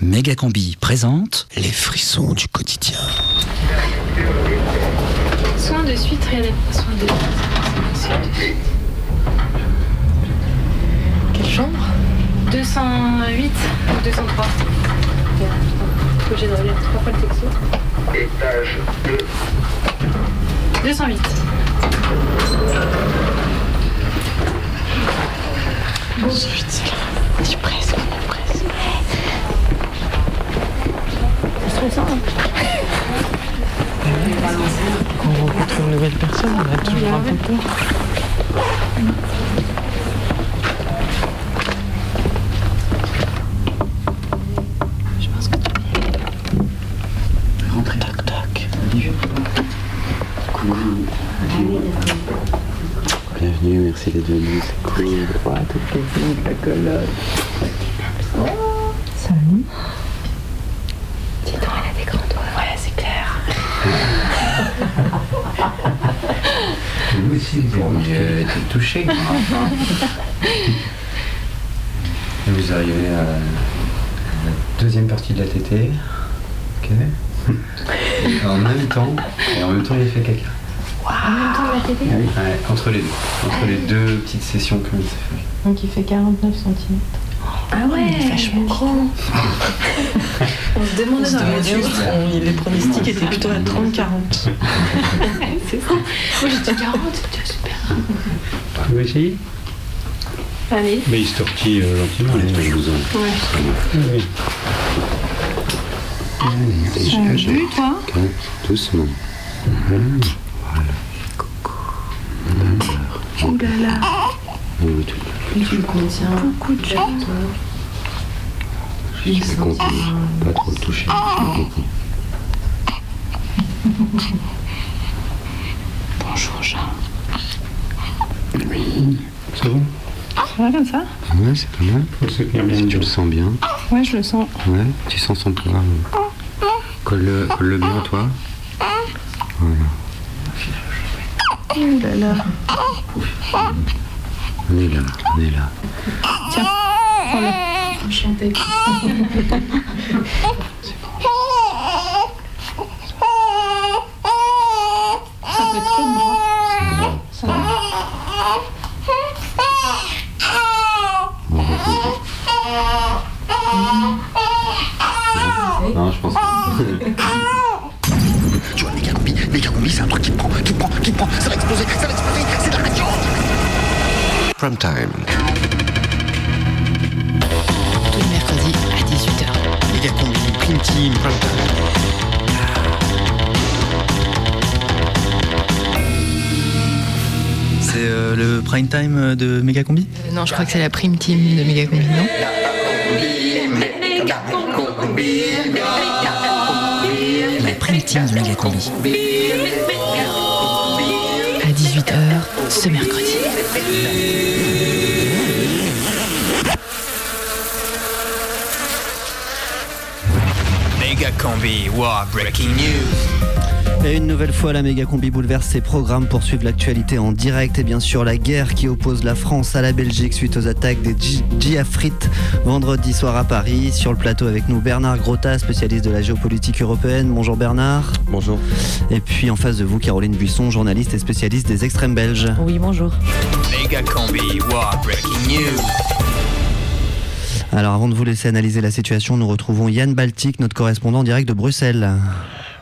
Mégacombi présente Les frissons du quotidien. Soin de suite, réadaptation. Soin de soin de suite. Quelle chambre? 208 ou 203 Faut que j'ai trois fois le texto? Étage 2. 208. Je presse, je presse. C'est stressant. Quand on rencontre une nouvelle personne, on a toujours un peu peur. Je pense que tu Rentrez. Toc toc. Bienvenue, merci d'être venu, c'est cool. Ouais, toutes les filles, la colotte. Salut. Dis donc, elle a des grands doigts. Ouais, c'est clair. Vous aussi, vous avez été touché. Et vous arrivez à la deuxième partie de la tétée. Ok. Et en même temps, et en même temps, il a fait caca. En même temps, la tétée Ouais, entre les deux. Entre les deux petites sessions comme il s'est fait. Donc il fait 49 cm. Ah ouais, vachement gros. On se demande dans la radio. les pronostics étaient plutôt à 30-40. C'est ça. Moi dit 40, c'était super. Tu veux essayer? Allez. Mais il se tortille euh, gentiment. Est les tous mecs. besoin. Ouais. Oui. Salut toi Ok, doucement. Ouh là là. Oui, tout. Tu contiens Beaucoup de choses. Je vais continuer. Pas trop le toucher. Je vais continuer. Bonjour Jean. Oui. C'est bon Ça va comme ça Ouais, c'est pas mal. Faut se tenir bien Si tu le sens bien. Ouais, je le sens. Ouais, tu sens son poids. ouais. Colle-le colle -le bien, toi. Voilà. Ouh là là. On est là, on est là. Tiens, prends-le. Enchanté. Ça fait trop de bras. Ça va On va reposer. Non, je pense pas. Tu vois, méga combi, méga combi, c'est un truc qui te prend, qui te prend, qui te prend, ça va exploser, ça va exploser, c'est de la radio Prime time. tous les mercredis à 18h. Méga combi, prime team, prime time. C'est euh, le prime time de Megacombi? Non, je crois que c'est la prime team de Megacombi, non? La prime team de méga combi. À 18h ce mercredi. Megacombi War Breaking News. Et une nouvelle fois, la méga combi bouleverse ses programmes pour suivre l'actualité en direct et bien sûr la guerre qui oppose la France à la Belgique suite aux attaques des dji- djihadistes vendredi soir à Paris. Sur le plateau avec nous Bernard Grotta, spécialiste de la géopolitique européenne. Bonjour Bernard. Bonjour. Et puis en face de vous, Caroline Buisson, journaliste et spécialiste des extrêmes belges. Oui, bonjour. Megacombi War Breaking News. Alors avant de vous laisser analyser la situation, nous retrouvons Yann Baltic, notre correspondant en direct de Bruxelles.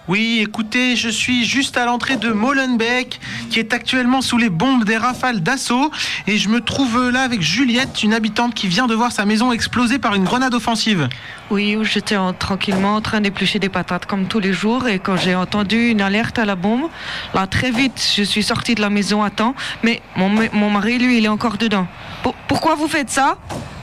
Oui, écoutez, je suis juste à l'entrée de Molenbeek, qui est actuellement sous les bombes des rafales d'assaut, et je me trouve là avec Juliette, une habitante qui vient de voir sa maison exploser par une grenade offensive. Oui, j'étais en- tranquillement en train d'éplucher des patates comme tous les jours et quand j'ai entendu une alerte à la bombe, là très vite je suis sortie de la maison à temps, mais mon, mon mari lui il est encore dedans. Pour- pourquoi vous faites ça?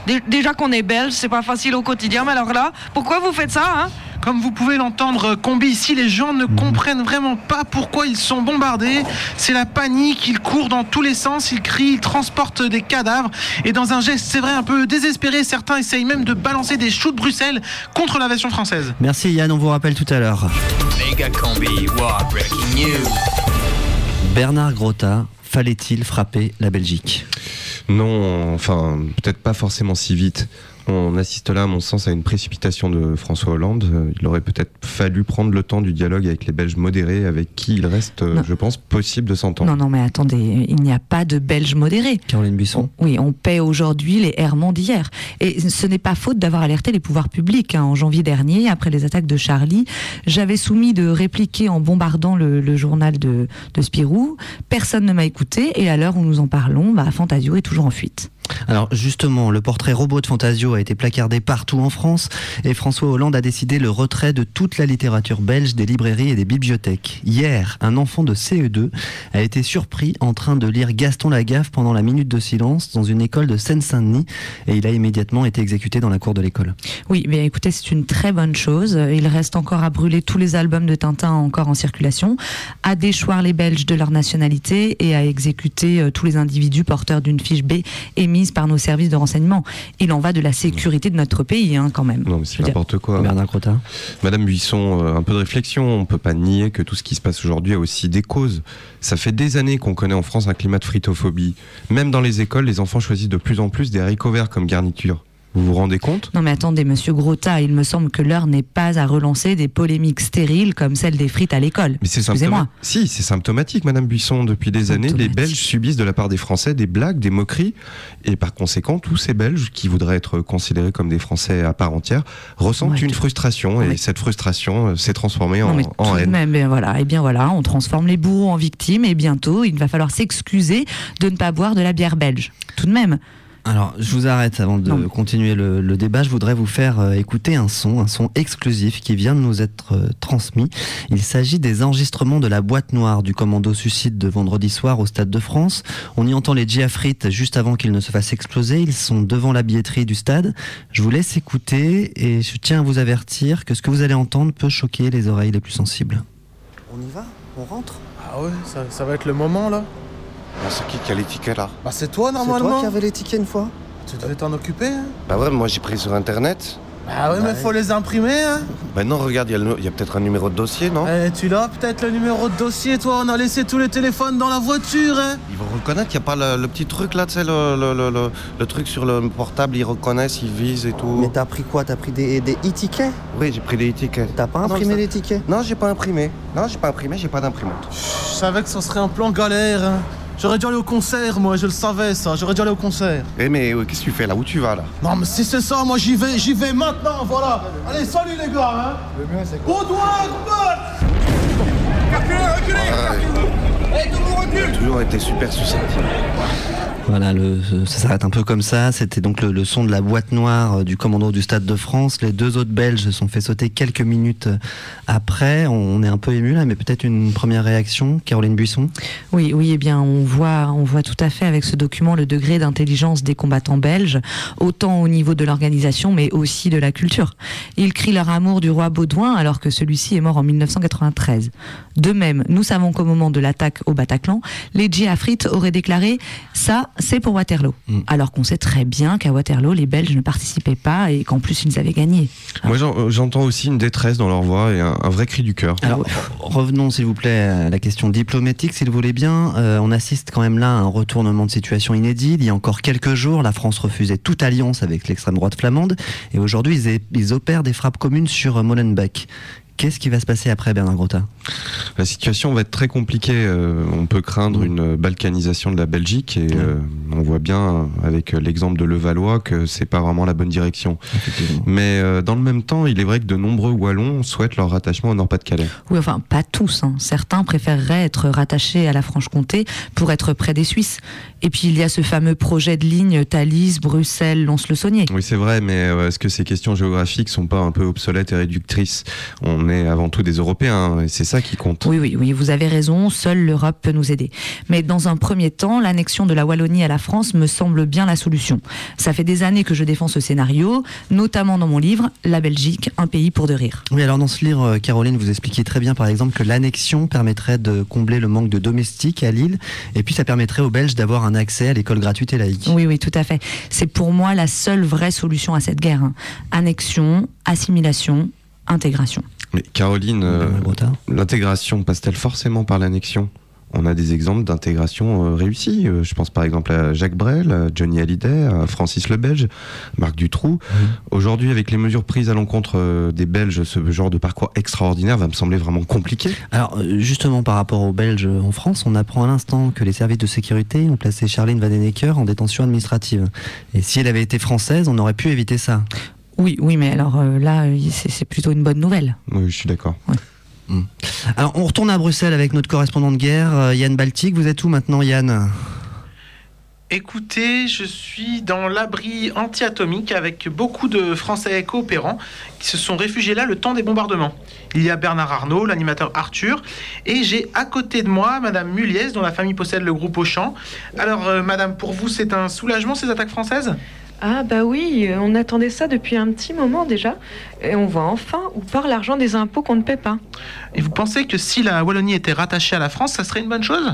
Dé- Déjà qu'on est belge, c'est pas facile au quotidien, mais alors là, pourquoi vous faites ça hein? Comme vous pouvez l'entendre, Combi, ici, les gens ne comprennent vraiment pas pourquoi ils sont bombardés. C'est la panique, ils courent dans tous les sens, ils crient, ils transportent des cadavres. Et dans un geste, c'est vrai, un peu désespéré, certains essayent même de balancer des choux de Bruxelles contre l'aviation française. Merci Yann, on vous rappelle tout à l'heure. Bernard Grotta, fallait-il frapper la Belgique? Non, enfin, peut-être pas forcément si vite. On assiste là, à mon sens, à une précipitation de François Hollande. Euh, Il aurait peut-être fallu prendre le temps du dialogue avec les Belges modérés, avec qui il reste, euh, Non. je pense, possible de s'entendre. Non, non, mais attendez, il n'y a pas de Belges modérés. Caroline Buisson. Oui, on paie aujourd'hui les errements d'hier. Et ce n'est pas faute d'avoir alerté les pouvoirs publics. hein. En janvier dernier, après les attaques de Charlie, j'avais soumis de répliquer en bombardant le, le journal de, de Spirou. Personne ne m'a écouté. Et à l'heure où nous en parlons, bah, Fantasio est toujours en fuite. Alors justement, le portrait robot de Fantasio a été placardé partout en France et François Hollande a décidé le retrait de toute la littérature belge des librairies et des bibliothèques. Hier, un enfant de CE2 a été surpris en train de lire Gaston Lagaffe pendant la minute de silence dans une école de Seine-Saint-Denis et il a immédiatement été exécuté dans la cour de l'école. Oui, mais écoutez, c'est une très bonne chose. Il reste encore à brûler tous les albums de Tintin encore en circulation, à déchoir les Belges de leur nationalité et à exécuter euh, tous les individus porteurs d'une fiche B émise par nos services de renseignement. Il en va de la sécurité de notre pays, hein, quand même. Non, mais c'est n'importe quoi. Bernard Crotin. Madame Buisson, euh, un peu de réflexion. On peut pas nier que tout ce qui se passe aujourd'hui a aussi des causes. Ça fait des années qu'on connaît en France un climat de fritophobie. Même dans les écoles, les enfants choisissent de plus en plus des haricots verts comme garniture. Vous vous rendez compte? Non mais attendez, monsieur Grota, il me semble que l'heure n'est pas à relancer des polémiques stériles comme celle des frites à l'école. Mais c'est symptomatique. Si, c'est symptomatique, Madame Buisson. Depuis des années, les Belges subissent de la part des Français des blagues, des moqueries, et par conséquent, tous ces Belges qui voudraient être considérés comme des Français à part entière ressentent Ouais, une tout- frustration, et cette frustration euh, s'est transformée Non, en, mais en tout de haine. même, ben voilà, et bien voilà, on transforme les bourreaux en victimes et bientôt il va falloir s'excuser de ne pas boire de la bière belge. Tout de même. Alors, je vous arrête avant de continuer le, le débat. Je voudrais vous faire euh, écouter un son, un son exclusif qui vient de nous être euh, transmis. Il s'agit des enregistrements de la boîte noire du commando suicide de vendredi soir au Stade de France. On y entend les Giafrites juste avant qu'ils ne se fassent exploser. Ils sont devant la billetterie du stade. Je vous laisse écouter et je tiens à vous avertir que ce que vous allez entendre peut choquer les oreilles les plus sensibles. On y va? On rentre? Ah ouais, ça, ça va être le moment là? C'est qui qui a les tickets là Bah c'est toi C'est normalement toi qui avais les tickets une fois Tu devais t'en occuper hein Bah ouais, moi j'ai pris sur internet. Bah ouais, mais faut les imprimer hein Bah non, regarde, il y a, le- il y a peut-être un numéro de dossier, non Eh, tu l'as peut-être le numéro de dossier toi On a laissé tous les téléphones dans la voiture hein Ils vont reconnaître, il n'y a pas le, le petit truc là, tu sais, le, le, le, le- le truc sur le portable, ils reconnaissent, ils visent et tout. Mais t'as pris quoi? T'as pris des, des e-tickets? Oui, j'ai pris des tickets. T'as pas imprimé les tickets? Non, j'ai pas imprimé. Non, j'ai pas imprimé, j'ai pas d'imprimante. Je savais que ça serait un plan galère hein. J'aurais dû aller au concert moi, je le savais ça, j'aurais dû aller au concert. Eh mais euh, qu'est-ce que tu fais là? Où tu vas là? Non mais si c'est ça, moi j'y vais, j'y vais maintenant, voilà. Allez, salut les gars hein. Le mieux c'est quoi? Au doigt, J'ai toujours été super susceptible. Voilà, le, ça s'arrête un peu comme ça. C'était donc le, son de la boîte noire euh, du commando du Stade de France. Les deux autres Belges se sont fait sauter quelques minutes euh, après. On est un peu ému là, mais peut-être une première réaction, Caroline Buisson? Oui, oui, eh bien, on voit, on voit tout à fait avec ce document le degré d'intelligence des combattants belges, autant au niveau de l'organisation, mais aussi de la culture. Ils crient leur amour du roi Baudouin alors que celui-ci est mort en 1993. De même, nous savons qu'au moment de l'attaque au Bataclan, les Djiafrites auraient déclaré ça, c'est pour Waterloo. Alors qu'on sait très bien qu'à Waterloo, les Belges ne participaient pas et qu'en plus ils avaient gagné. Moi, euh, j'entends aussi une détresse dans leur voix et un, un vrai cri du cœur. Alors, revenons s'il vous plaît à la question diplomatique, s'il vous voulez bien. Euh, on assiste quand même là à un retournement de situation inédit. Il y a encore quelques jours, la France refusait toute alliance avec l'extrême droite flamande, et aujourd'hui, ils, ils opèrent des frappes communes sur euh, Molenbeek. Qu'est-ce qui va se passer après, Bernard Grotta? La situation va être très compliquée. euh, on peut craindre une balkanisation de la Belgique et euh, on voit bien euh, avec l'exemple de Levallois que c'est pas vraiment la bonne direction. Mais euh, dans le même temps, il est vrai que de nombreux Wallons souhaitent leur rattachement au Nord-Pas-de-Calais. Oui, enfin, pas tous. hein. Certains préféreraient être rattachés à la Franche-Comté pour être près des Suisses. Et puis, il y a ce fameux projet de ligne Thalys, Bruxelles, Lons-le-Saunier. Oui, c'est vrai, mais est-ce que ces questions géographiques sont pas un peu obsolètes et réductrices? On est avant tout des Européens et c'est ça qui compte. Oui, oui, oui, vous avez raison, seule l'Europe peut nous aider. Mais dans un premier temps, l'annexion de la Wallonie à la France me semble bien la solution. Ça fait des années que je défends ce scénario, notamment dans mon livre La Belgique, un pays pour de rire. Oui, alors dans ce livre, euh, Caroline, vous expliquez très bien, par exemple, que l'annexion permettrait de combler le manque de domestiques à Lille, et puis ça permettrait aux Belges d'avoir un accès à l'école gratuite et laïque. Oui, oui, tout à fait. C'est pour moi la seule vraie solution à cette guerre. hein. Annexion, assimilation, intégration. Mais Caroline, euh, l'intégration passe-t-elle forcément par l'annexion? On a des exemples d'intégration euh, réussie. Euh, je pense par exemple à Jacques Brel, à Johnny Hallyday, à Francis le Belge, Marc Dutroux. Aujourd'hui, avec les mesures prises à l'encontre des Belges, ce genre de parcours extraordinaire va me sembler vraiment compliqué. Alors justement par rapport aux Belges en France, on apprend à l'instant que les services de sécurité ont placé Charline Vandenecker en détention administrative. Et si elle avait été française, on aurait pu éviter ça. Oui, oui, mais alors euh, là, c'est c'est plutôt une bonne nouvelle. Oui, je suis d'accord. Hmm. Alors on retourne à Bruxelles avec notre correspondant de guerre, euh, Yann Baltic. Vous êtes où maintenant Yann? Écoutez, je suis dans l'abri anti-atomique avec beaucoup de Français coopérants qui se sont réfugiés là le temps des bombardements. Il y a Bernard Arnault, l'animateur Arthur, et j'ai à côté de moi Madame Muliez, dont la famille possède le groupe Auchan. Alors, euh, Madame, pour vous, c'est un soulagement ces attaques françaises? Ah bah oui, euh, on attendait ça depuis un petit moment déjà. Et on voit enfin où part l'argent des impôts qu'on ne paie pas. Et vous pensez que si la Wallonie était rattachée à la France, ça serait une bonne chose?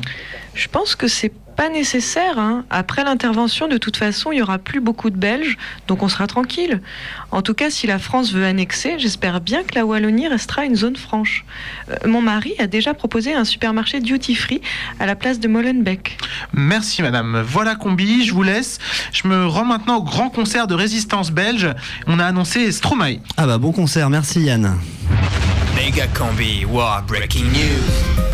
Je pense que c'est pas nécessaire. hein. Après l'intervention, de toute façon, il y aura plus beaucoup de Belges, donc on sera tranquille. En tout cas, si la France veut annexer, j'espère bien que la Wallonie restera une zone franche. Euh, mon mari a déjà proposé un supermarché duty-free à la place de Molenbeek. Merci Madame. Voilà Combi, je vous laisse. Je me rends maintenant au grand concert de résistance belge. On a annoncé Stromae. Ah bah bon concert, merci Yann. Mega Combi War Breaking News.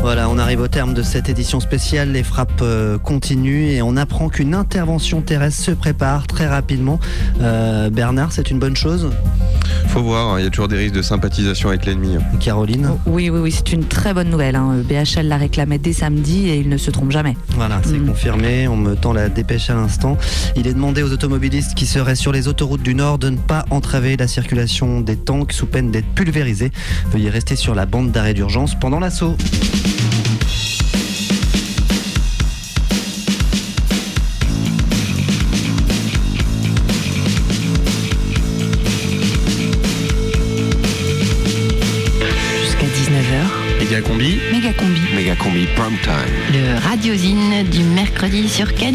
Voilà, on arrive au terme de cette édition spéciale. Les frappes euh, continuent et on apprend qu'une intervention terrestre se prépare très rapidement. Euh, Bernard, c'est une bonne chose? Faut voir, hein, il y a toujours des risques de sympathisation avec l'ennemi. Caroline Oui, oui, oui, c'est une très bonne nouvelle. hein. BHL la réclamait dès samedi et il ne se trompe jamais. Voilà, c'est confirmé. On me tend la dépêche à l'instant. Il est demandé aux automobilistes qui seraient sur les autoroutes du Nord de ne pas entraver la circulation des tanks sous peine d'être pulvérisés. Veuillez rester sur la bande d'arrêt d'urgence pendant l'assaut. Sur Canu.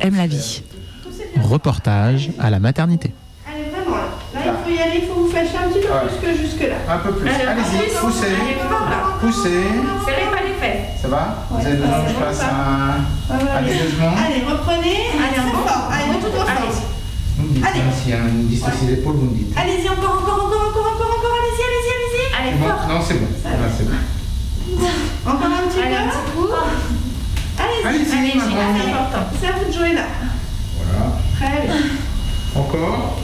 Aime la vie. Reportage à la maternité. Allez, vraiment, là. Là, il faut y aller, il faut vous fâcher un petit peu plus que jusque-là. Un peu plus. Allez-y, poussez. poussez. Serrez pas les fesses. Ça va Vous avez besoin que je fasse un, Allez, reprenez. Allez, encore. Allez, me dites, Allez. s'il y a une distance des épaules, vous me dites. Allez-y, encore, encore, encore, encore, encore, encore. Allez-y, allez-y, allez-y. Allez, fort. Non, c'est bon. Encore un petit peu. Allez-y, maintenant. C'est important. C'est à vous de jouer là. Voilà. Très bien. Encore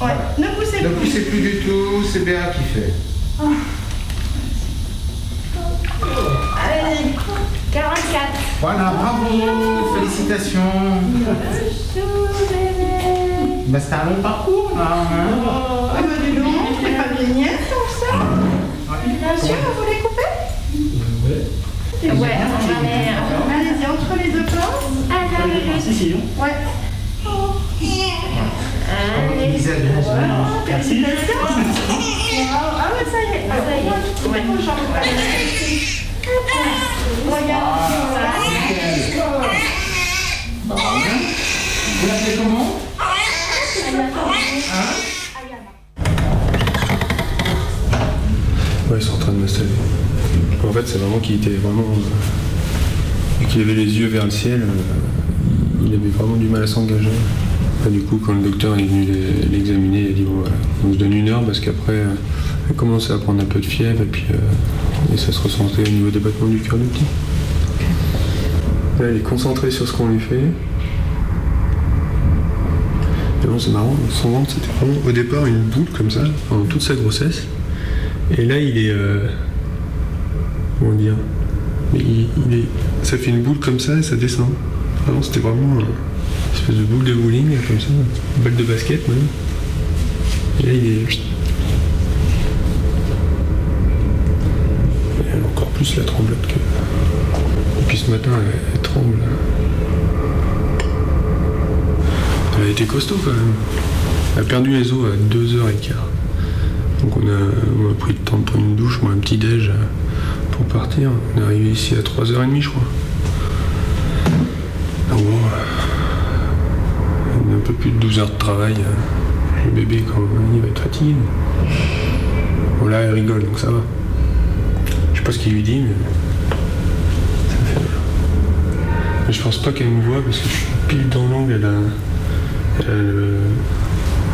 Ouais, ne poussez Ne plus. poussez plus du tout, c'est Béa qui fait. Allez, 44. Voilà, bravo, félicitations. Bah, c'était un long parcours là. hein. Ah bah dis donc, c'est pas génial comme ça. Monsieur, vous voulez couper Ouais, on va aller. Euh, Allez-y, entre les deux corps. allez si, si, Ouais. Allez. Merci. Ah ouais, ça y est. Ah, ça y est. Regarde. Ah, Vous l'appelez comment? Ouais, ils sont en train de me saluer la fait, c'est vraiment qu'il était vraiment. euh, qu'il avait les yeux vers le ciel, euh, il avait vraiment du mal à s'engager. Du coup, quand le docteur est venu l'e- l'examiner, il a dit bon, voilà, on se donne une heure parce qu'après, euh, elle commençait à prendre un peu de fièvre et puis ça se ressentait au niveau des battements du cœur du petit. Là, il est concentré sur ce qu'on lui fait. Et bon, c'est marrant, son ventre c'était vraiment au départ une boule comme ça, pendant toute sa grossesse. Et là, il est. comment dire il, il est, Ça fait une boule comme ça et ça descend. Vraiment, c'était vraiment une espèce de boule de bowling, comme ça, une balle de basket même. Et là, il est. Et encore plus la tremblote que. Et puis ce matin, elle, tremble. Elle a été costaud quand même. Elle a perdu les os à 2h15. Donc on a, on a pris le temps de prendre une douche, moi un petit déj euh, pour partir. On est arrivé ici à 3h30 je crois. Donc bon, on a un peu plus de 12 heures de travail. euh, Le bébé quand il va être fatigué. Bon là elle rigole donc ça va. Je sais pas ce qu'il lui dit mais je pense pas qu'elle me voit parce que je suis pile dans l'angle, elle a, elle a le-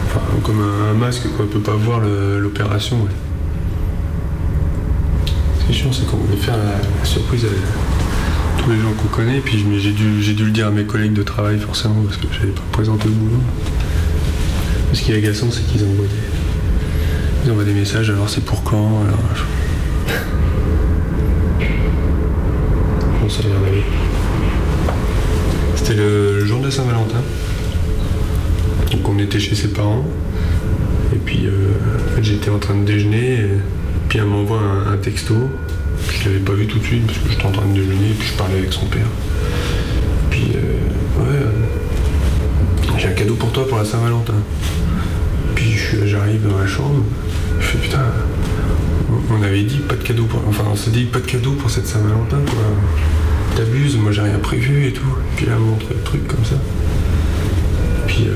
enfin, comme un, masque quoi, elle peut pas voir l'opération. C'est qu'on voulait faire la, surprise à tous les gens qu'on connaît, puis je- mais j'ai dû, le dire à mes collègues de travail forcément parce que je n'avais pas présenté le boulot. Ce qui est agaçant c'est qu'ils envoient des, envoient des messages, alors c'est pour quand. C'était le, jour de Saint-Valentin. Donc on était chez ses parents. Et puis euh, j'étais en train de déjeuner. Et puis elle m'envoie un, un texto. Je l'avais pas vu tout de suite parce que j'étais en train de déjeuner. Et puis je parlais avec son père. Puis euh, ouais, euh, j'ai un cadeau pour toi pour la Saint-Valentin. Puis j'arrive dans la chambre. Je fais putain. on- avait dit pas de cadeau pour. Enfin on s'est dit pas de cadeau pour cette Saint-Valentin quoi. T'abuses, moi j'ai rien prévu et tout. Puis là, elle me montre le truc comme ça. Puis, euh,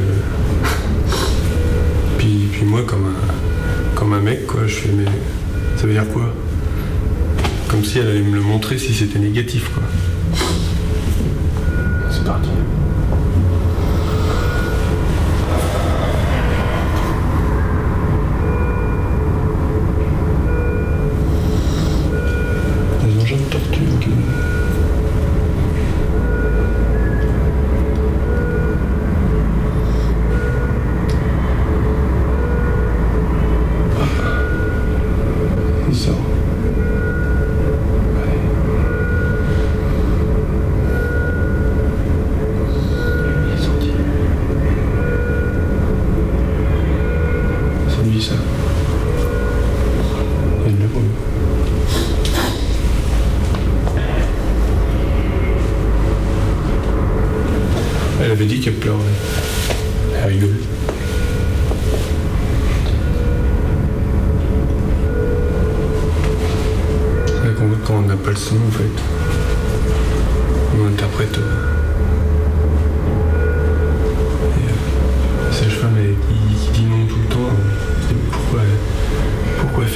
puis, puis moi, comme un, comme un mec, quoi, je fais, mais ça veut dire quoi? Comme si elle allait me le montrer si c'était négatif, quoi.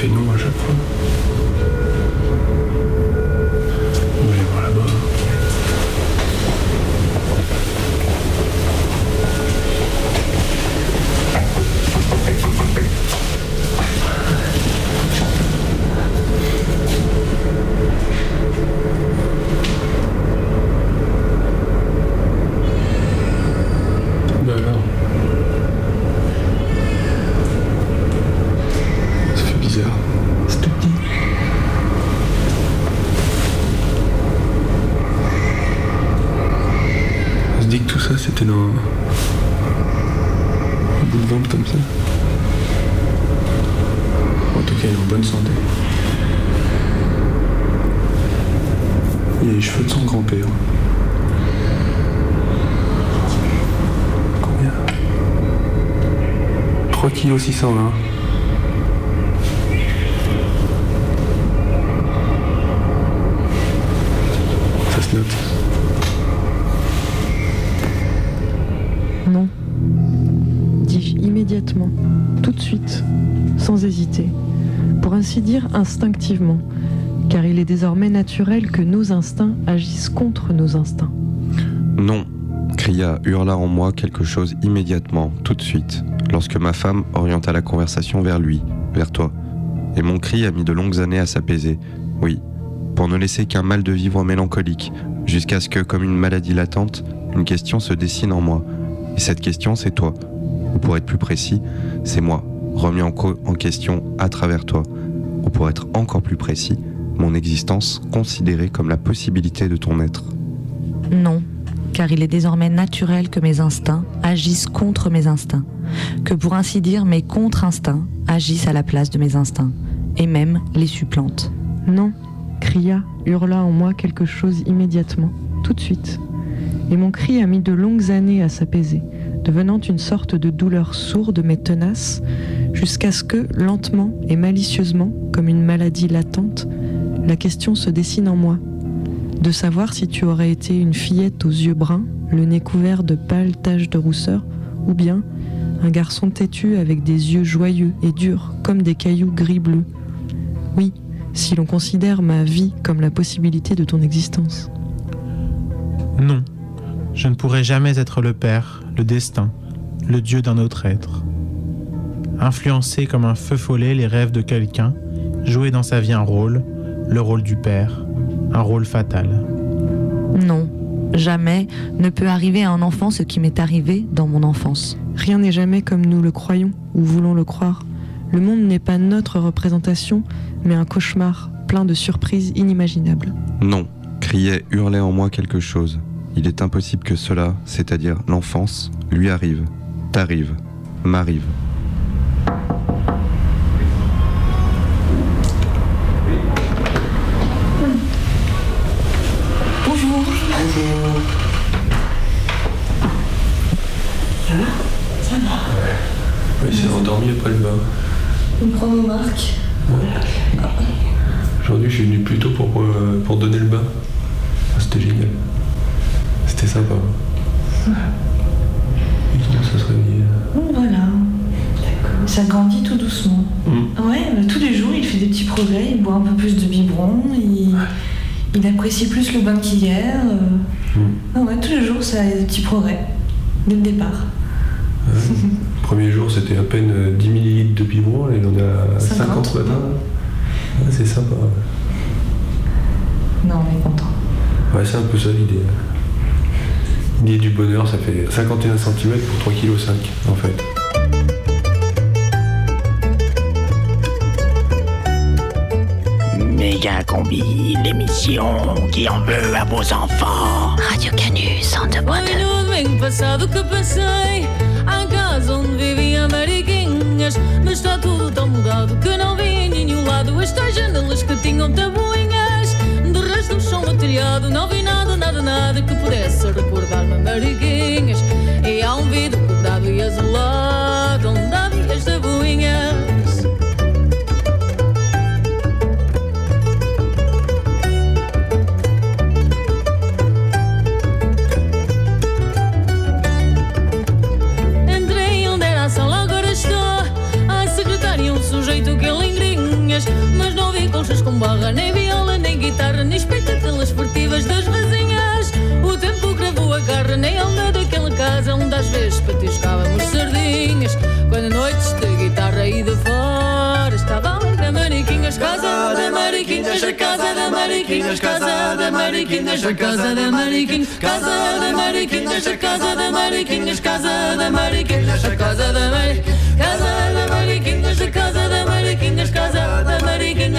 Fait non à chaque 3 kg 620. Ça se note. Non. Dis immédiatement, tout de suite, sans hésiter, pour ainsi dire instinctivement, car il est désormais naturel que nos instincts agissent contre nos instincts. Non, cria, hurla en moi quelque chose immédiatement, tout de suite, lorsque ma femme orienta la conversation vers lui, vers toi. Et mon cri a mis de longues années à s'apaiser, oui, pour ne laisser qu'un mal de vivre mélancolique, jusqu'à ce que, comme une maladie latente, une question se dessine en moi. Et cette question, c'est toi. Ou pour être plus précis, c'est moi, remis en, en question à travers toi. Ou pour être encore plus précis, mon existence considérée comme la possibilité de ton être. Non, car il est désormais naturel que mes instincts agissent contre mes instincts, que pour ainsi dire mes contre-instincts agissent à la place de mes instincts, et même les supplantent. Non, cria, hurla en moi quelque chose immédiatement, tout de suite. Et mon cri a mis de longues années à s'apaiser, devenant une sorte de douleur sourde mais tenace, jusqu'à ce que, lentement et malicieusement, comme une maladie latente, la question se dessine en moi. De savoir si tu aurais été une fillette aux yeux bruns, le nez couvert de pâles taches de rousseur, ou bien un garçon têtu avec des yeux joyeux et durs comme des cailloux gris-bleu. Oui, si l'on considère ma vie comme la possibilité de ton existence. Non, je ne pourrai jamais être le Père, le destin, le Dieu d'un autre être. Influencer comme un feu follet les rêves de quelqu'un, jouer dans sa vie un rôle, le rôle du Père, un rôle fatal. Non, jamais ne peut arriver à un enfant ce qui m'est arrivé dans mon enfance. Rien n'est jamais comme nous le croyons ou voulons le croire. Le monde n'est pas notre représentation, mais un cauchemar plein de surprises inimaginables. Non, criait, hurlait en moi quelque chose. Il est impossible que cela, c'est-à-dire l'enfance, lui arrive, t'arrive, m'arrive. Ouais, il s'est endormi après le bain. On prend nos marques. Aujourd'hui, je suis venu plus tôt pour, euh, pour donner le bain. Ah, C'était génial. C'était sympa. Il commence à se réveiller. Voilà. D'accord. Ça grandit tout doucement. Ouais, bah, tous les jours, il fait des petits progrès. Il boit un peu plus de biberon. Il, il apprécie plus le bain qu'hier. euh. Ouais, tous les jours, ça a des petits progrès. Dès le départ. Premier jour, c'était à peine euh, 10 millilitres de biberon. Il en a 50, 50. ce matin. Ouais, c'est sympa. Non, on est content. Ouais, c'est un peu ça l'idée. L'idée du bonheur, ça fait 51 cm pour 3,5 kg en fait. Méga Combi, l'émission qui en veut à vos enfants. Radio Canu 102.2 Onde vivia Mariquinhas? Mas está tudo tão mudado que não vi em nenhum lado Estas janelas que tinham tabuinhas. De resto o chão materiado Não vi nada, nada, nada que pudesse recordar-me Mariquinhas. E há um vidro quebrado e azulado Onde havia com barra, nem viola, nem guitarra Nem expectativas furtivas das vizinhas O tempo gravou a garra, nem onda daquela casa Onde às vezes patiscávamos sardinhas Quando noites de guitarra e de fora Estava alegre a Mariquinhas Casa da Mariquinhas, a casa da Mariquinhas Casa da Mariquinhas, a casa da Mariquinhas Casa da Mariquinhas, a casa da Mariquinhas Casa da Mariquinhas, a casa da Mariquinhas Casa da Mariquinhas,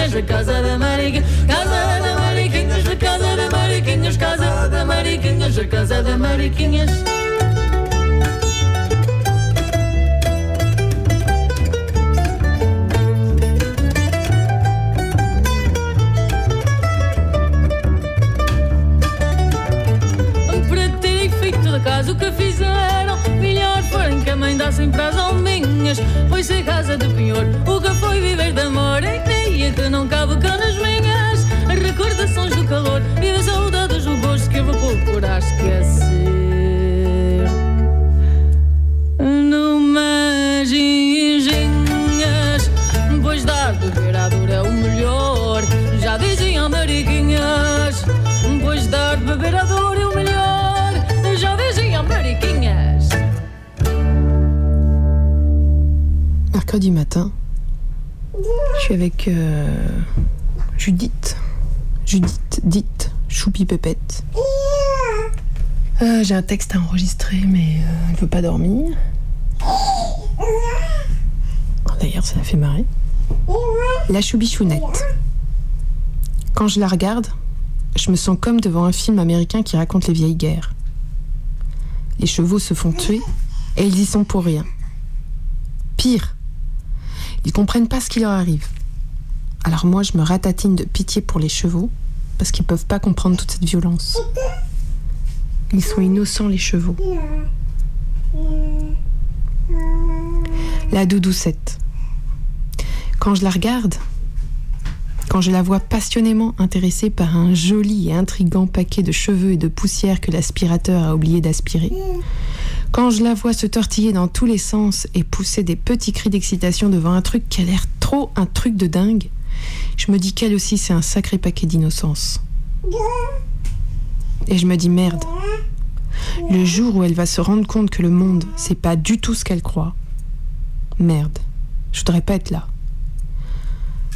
Mariquinhas, casa da Mariquinhas Casa da Mariquinhas, casa da Mariquinhas Casa da Mariquinhas, casa da Mariquinhas. Para terem casa o que fizeram? Melhor forem que a mãe dá sempre às alminhas. Pois a casa de penhor O não cabe cá nas minhas Recordações do calor e as saudades do gosto que eu vou procurar esquecer. Numas engenhas, é pois dar de beber à dor é o melhor. Já diziam mariquinhas, pois dar de beber à dor é o melhor. Já diziam mariquinhas. Mercredi matin, je suis avec euh, Pépette. Euh, J'ai un texte à enregistrer, mais euh, elle veut pas dormir. D'ailleurs, ça la fait marrer. La choubichounette. Quand je la regarde, je me sens comme devant un film américain qui raconte les vieilles guerres. Les chevaux se font tuer et ils y sont pour rien. Pire, ils comprennent pas ce qui leur arrive. Alors moi, je me ratatine de pitié pour les chevaux parce qu'ils peuvent pas comprendre toute cette violence. Ils sont innocents, les chevaux. La doudoucette. Quand je la regarde, quand je la vois passionnément intéressée par un joli et intrigant paquet de cheveux et de poussière que l'aspirateur a oublié d'aspirer, quand je la vois se tortiller dans tous les sens et pousser des petits cris d'excitation devant un truc qui a l'air trop un truc de dingue, je me dis qu'elle aussi c'est un sacré paquet d'innocence. Et je me dis merde. Le jour où elle va se rendre compte que le monde, c'est pas du tout ce qu'elle croit. Merde. Je voudrais pas être là.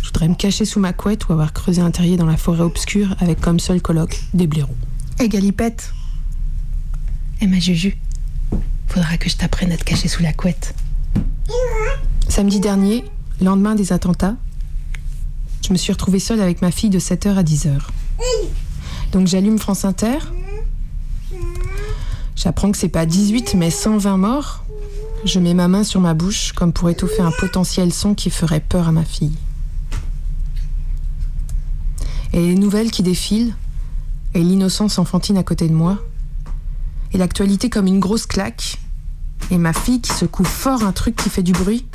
Je voudrais me cacher sous ma couette ou avoir creusé un terrier dans la forêt obscure avec comme seul colloque des blaireaux. Hé Galipette Eh ma Juju, faudra que je t'apprenne à te cacher sous la couette. Samedi dernier, lendemain des attentats, je me suis retrouvée seule avec ma fille de 7h à 10h. Donc j'allume France Inter. J'apprends que c'est pas 18 mais 120 morts. Je mets ma main sur ma bouche comme pour étouffer un potentiel son qui ferait peur à ma fille. Et les nouvelles qui défilent, et l'innocence enfantine à côté de moi, et l'actualité comme une grosse claque, et ma fille qui secoue fort un truc qui fait du bruit,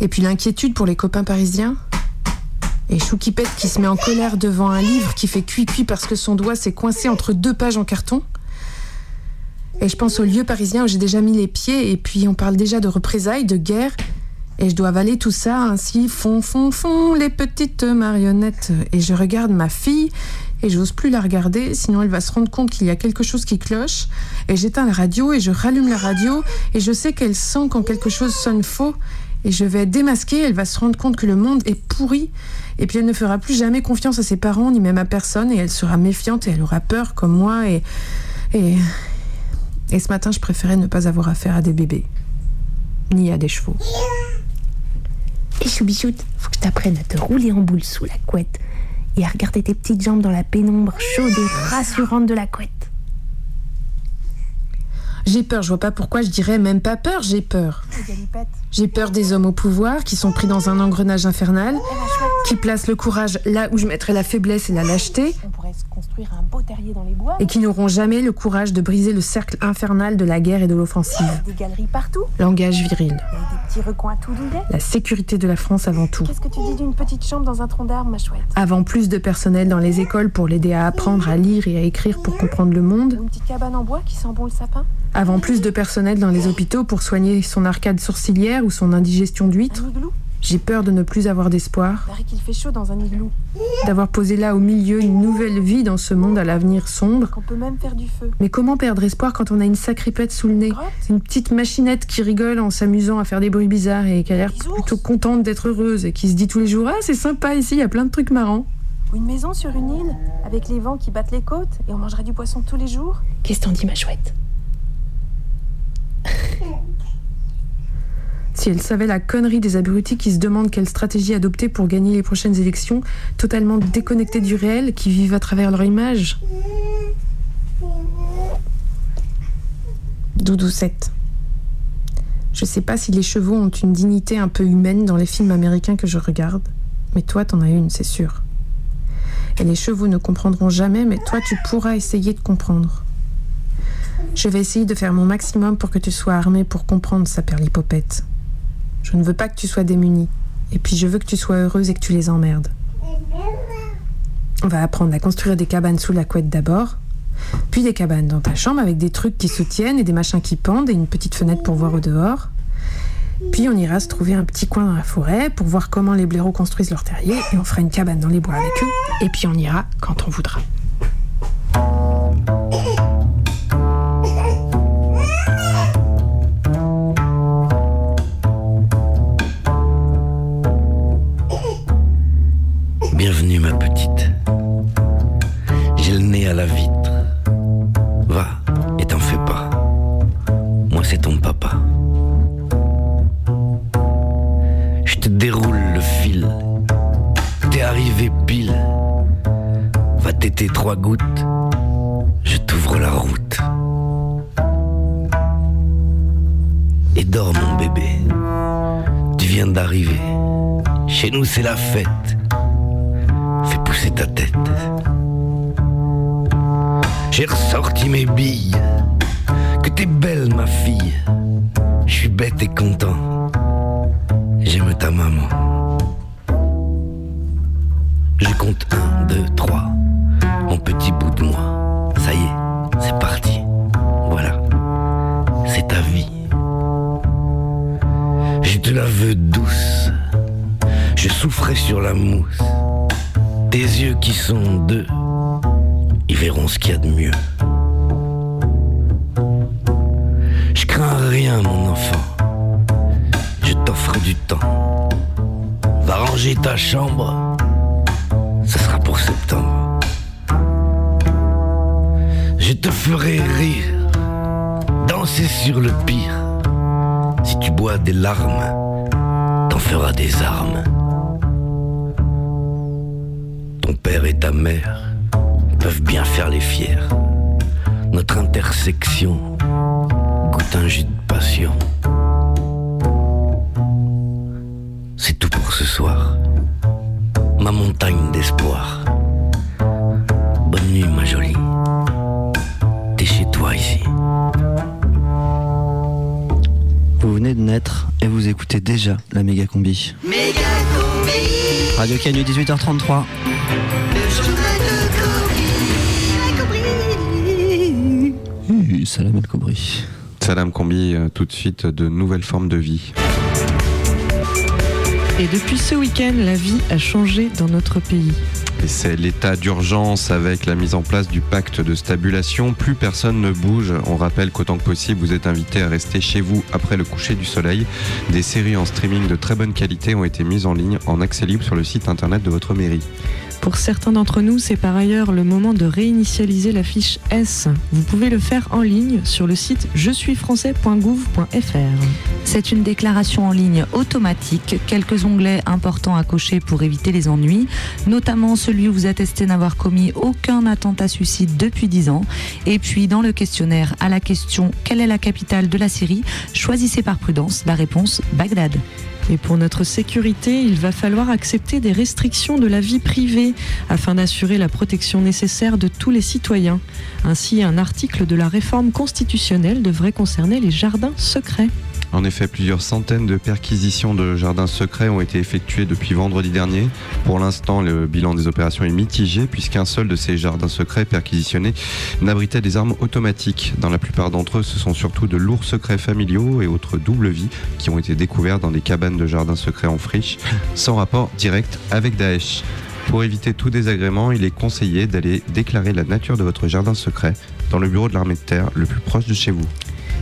et puis l'inquiétude pour les copains parisiens, et Choukipette qui se met en colère devant un livre qui fait cuit-cuit parce que son doigt s'est coincé entre deux pages en carton. Et je pense au lieu parisien où j'ai déjà mis les pieds, et puis on parle déjà de représailles, de guerre, et je dois avaler tout ça ainsi, fond, fond, fond, les petites marionnettes. Et je regarde ma fille, et j'ose plus la regarder, sinon elle va se rendre compte qu'il y a quelque chose qui cloche. Et j'éteins la radio, et je rallume la radio, et je sais qu'elle sent quand quelque chose sonne faux, et je vais démasquer, elle va se rendre compte que le monde est pourri, et puis elle ne fera plus jamais confiance à ses parents, ni même à personne, et elle sera méfiante, et elle aura peur comme moi, et... et... Et ce matin, je préférais ne pas avoir affaire à des bébés, ni à des chevaux. Et Choubichoute, faut que je t'apprenne à te rouler en boule sous la couette. Et à regarder tes petites jambes dans la pénombre chaude et rassurante de la couette. J'ai peur, je vois pas pourquoi je dirais même pas peur, j'ai peur. J'ai peur des hommes au pouvoir qui sont pris dans un engrenage infernal, qui placent le courage là où je mettrais la faiblesse et la lâcheté, On pourrait se construire un beau terrier dans les bois. et qui n'auront jamais le courage de briser le cercle infernal de la guerre et de l'offensive. Des galeries partout. Langage viril. Et des petits recoins tout douillets. La sécurité de la France avant tout. Qu'est-ce que tu dis d'une petite chambre dans un tronc d'arbre, ma chouette? Avant plus de personnel dans les écoles pour l'aider à apprendre à lire et à écrire pour comprendre le monde. Ou une petite cabane en bois qui sent bon le sapin Avant plus de personnel dans les hôpitaux pour soigner son arcade sourcilière ou son indigestion d'huître. Igloo J'ai peur de ne plus avoir d'espoir, Paraît qu'il fait chaud dans un igloo. d'avoir posé là au milieu une nouvelle vie dans ce monde à l'avenir sombre. Qu'on peut même faire du feu. Mais comment perdre espoir quand on a une sacripette sous le nez? Une petite machinette qui rigole en s'amusant à faire des bruits bizarres et qui a l'air plutôt contente d'être heureuse et qui se dit tous les jours Ah, c'est sympa ici, il y a plein de trucs marrants. Ou une maison sur une île, avec les vents qui battent les côtes, et on mangerait du poisson tous les jours? Qu'est-ce que t'en dis, ma chouette? Si elle savait la connerie des abrutis qui se demandent quelle stratégie adopter pour gagner les prochaines élections, totalement déconnectés du réel, qui vivent à travers leur image. Doudoucette. Je sais pas si les chevaux ont une dignité un peu humaine dans les films américains que je regarde, mais toi t'en as une, c'est sûr. Et les chevaux ne comprendront jamais, mais toi tu pourras essayer de comprendre. Je vais essayer de faire mon maximum pour que tu sois armée pour comprendre sa perlipopette. Je ne veux pas que tu sois démunie. Et puis je veux que tu sois heureuse et que tu les emmerdes. On va apprendre à construire des cabanes sous la couette d'abord, puis des cabanes dans ta chambre avec des trucs qui soutiennent et des machins qui pendent et une petite fenêtre pour voir au dehors. Puis on ira se trouver un petit coin dans la forêt pour voir comment les blaireaux construisent leur terrier et on fera une cabane dans les bois avec eux. Et puis on ira quand on voudra. C'est la fête. Ton père et ta mère peuvent bien faire les fiers. Notre intersection goûte un jus de passion. C'est tout pour ce soir. Ma montagne d'espoir. Bonne nuit, ma jolie. T'es chez toi ici. Vous venez de naître et vous écoutez déjà la méga combi. Radio Canu 18h33. Mmh, Salam El Kobri. Salam Combi, euh, tout de suite de nouvelles formes de vie. Et depuis ce week-end, la vie a changé dans notre pays. Et c'est l'état d'urgence avec la mise en place du pacte de stabulation. Plus personne ne bouge. On rappelle qu'autant que possible, vous êtes invité à rester chez vous après le coucher du soleil. Des séries en streaming de très bonne qualité ont été mises en ligne en accès libre sur le site internet de votre mairie. Pour certains d'entre nous, c'est par ailleurs le moment de réinitialiser la fiche S. Vous pouvez le faire en ligne sur le site je suis français.gouv.fr. C'est une déclaration en ligne automatique, quelques onglets importants à cocher pour éviter les ennuis, notamment celui où vous attestez n'avoir commis aucun attentat suicide depuis 10 ans. Et puis dans le questionnaire à la question quelle est la capitale de la Syrie, choisissez par prudence la réponse Bagdad. Et pour notre sécurité, il va falloir accepter des restrictions de la vie privée afin d'assurer la protection nécessaire de tous les citoyens. Ainsi, un article de la réforme constitutionnelle devrait concerner les jardins secrets. En effet, plusieurs centaines de perquisitions de jardins secrets ont été effectuées depuis vendredi dernier. Pour l'instant, le bilan des opérations est mitigé puisqu'un seul de ces jardins secrets perquisitionnés n'abritait des armes automatiques. Dans la plupart d'entre eux, ce sont surtout de lourds secrets familiaux et autres double vie qui ont été découverts dans des cabanes de jardins secrets en friche, sans rapport direct avec Daesh. Pour éviter tout désagrément, il est conseillé d'aller déclarer la nature de votre jardin secret dans le bureau de l'armée de terre le plus proche de chez vous.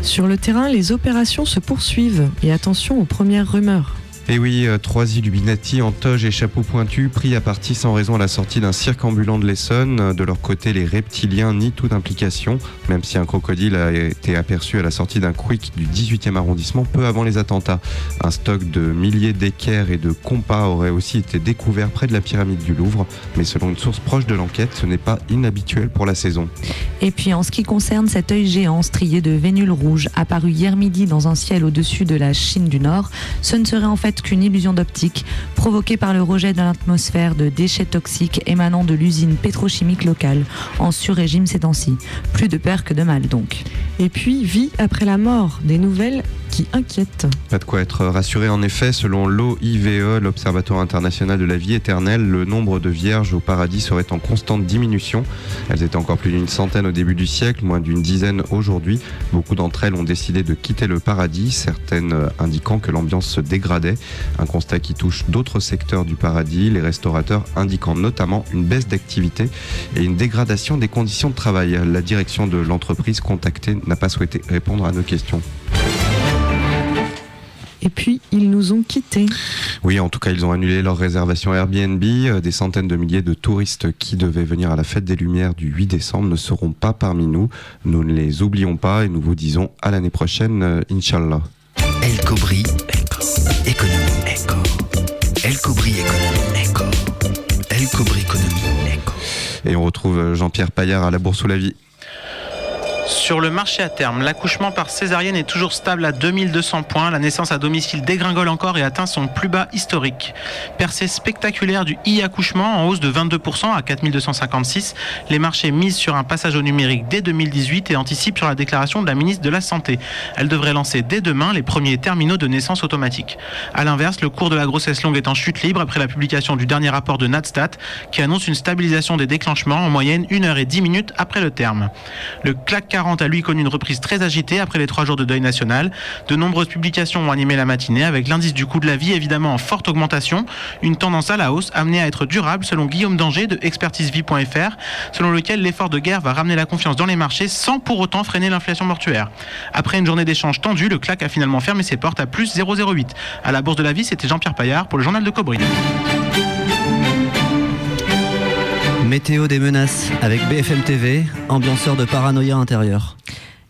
Sur le terrain, les opérations se poursuivent et attention aux premières rumeurs. Et oui, euh, trois Illuminati en toge et chapeau pointu pris à partie sans raison à la sortie d'un cirque ambulant de l'Essonne. De leur côté, les reptiliens nient toute implication, même si un crocodile a été aperçu à la sortie d'un quick du 18e arrondissement peu avant les attentats. Un stock de milliers d'équerres et de compas aurait aussi été découvert près de la pyramide du Louvre, mais selon une source proche de l'enquête, ce n'est pas inhabituel pour la saison. Et puis en ce qui concerne cet œil géant strié de vénules rouges apparu hier midi dans un ciel au-dessus de la Chine du Nord, ce ne serait en fait qu'une illusion d'optique provoquée par le rejet dans l'atmosphère de déchets toxiques émanant de l'usine pétrochimique locale, en sur-régime ces temps-ci. Plus de peur que de mal donc. Et puis, vie après la mort, des nouvelles Pas de quoi être rassuré en effet, selon l'OIVE, l'Observatoire international de la vie éternelle, le nombre de vierges au paradis serait en constante diminution. Elles étaient encore plus d'une centaine au début du siècle, moins d'une dizaine aujourd'hui. Beaucoup d'entre elles ont décidé de quitter le paradis, certaines indiquant que l'ambiance se dégradait. Un constat qui touche d'autres secteurs du paradis, les restaurateurs indiquant notamment une baisse d'activité et une dégradation des conditions de travail. La direction de l'entreprise contactée n'a pas souhaité répondre à nos questions. Et puis, ils nous ont quittés. Oui, en tout cas, ils ont annulé leur réservation Airbnb. Euh, Des centaines de milliers de touristes qui devaient venir à la fête des Lumières du 8 décembre ne seront pas parmi nous. Nous ne les oublions pas et nous vous disons à l'année prochaine, euh, Inch'Allah. El Cobri, économie, éco. El Cobri, économie, éco. El Cobri, économie, éco. Et on retrouve euh, Jean-Pierre Paillard à la Bourse ou la Vie. Sur le marché à terme, l'accouchement par césarienne est toujours stable à 2200 points. La naissance à domicile dégringole encore et atteint son plus bas historique. Percée spectaculaire du e-accouchement en hausse de 22% à 4256. Les marchés misent sur un passage au numérique dès 2018 et anticipent sur la déclaration de la ministre de la Santé. Elle devrait lancer dès demain les premiers terminaux de naissance automatique. À l'inverse, le cours de la grossesse longue est en chute libre après la publication du dernier rapport de Nadstat qui annonce une stabilisation des déclenchements en moyenne 1 heure et 10 minutes après le terme. Le CLAC 40 a lui connu une reprise très agitée après les trois jours de deuil national. De nombreuses publications ont animé la matinée avec l'indice du coût de la vie évidemment en forte augmentation, une tendance à la hausse amenée à être durable selon Guillaume Danger de expertisevie.fr, selon lequel l'effort de guerre va ramener la confiance dans les marchés sans pour autant freiner l'inflation mortuaire. Après une journée d'échange tendue, le CLAC a finalement fermé ses portes à plus 0,08. À la Bourse de la Vie, c'était Jean-Pierre Paillard pour le journal de Cobry. Météo des menaces avec BFM TV, ambianceur de paranoïa intérieure.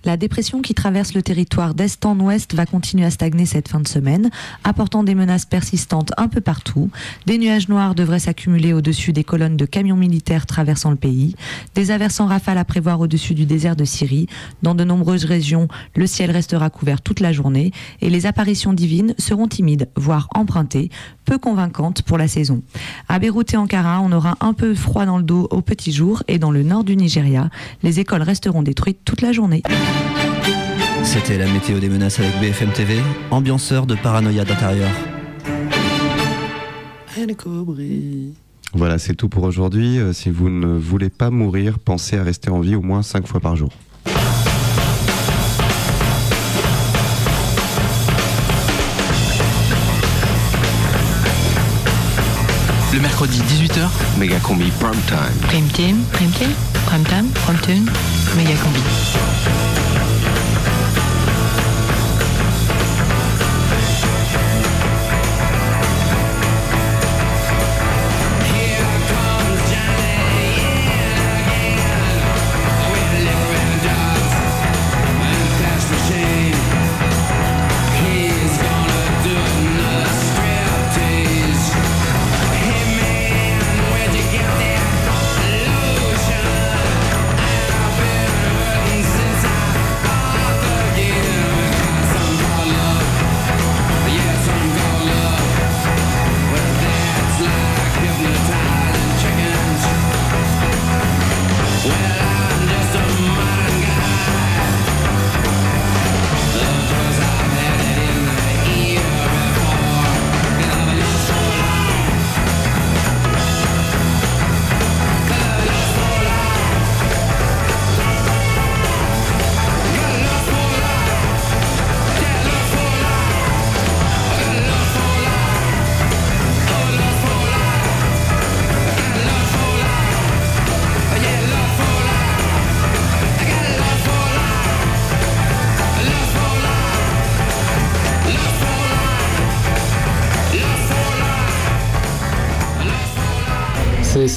La dépression qui traverse le territoire d'est en ouest va continuer à stagner cette fin de semaine, apportant des menaces persistantes un peu partout. Des nuages noirs devraient s'accumuler au-dessus des colonnes de camions militaires traversant le pays. Des averses en rafale à prévoir au-dessus du désert de Syrie. Dans de nombreuses régions, le ciel restera couvert toute la journée et les apparitions divines seront timides, voire empruntées, peu convaincantes pour la saison. À Beyrouth et Ankara, on aura un peu froid dans le dos au petit jour et dans le nord du Nigeria, les écoles resteront détruites toute la journée. C'était la météo des menaces avec BFM TV, ambianceur de paranoïa d'intérieur. Voilà, c'est tout pour aujourd'hui. Euh, Si vous ne voulez pas mourir, pensez à rester en vie au moins 5 fois par jour. Le mercredi 18h, méga combi prime time. Prime team, prime team, prime time, prime tune, méga combi.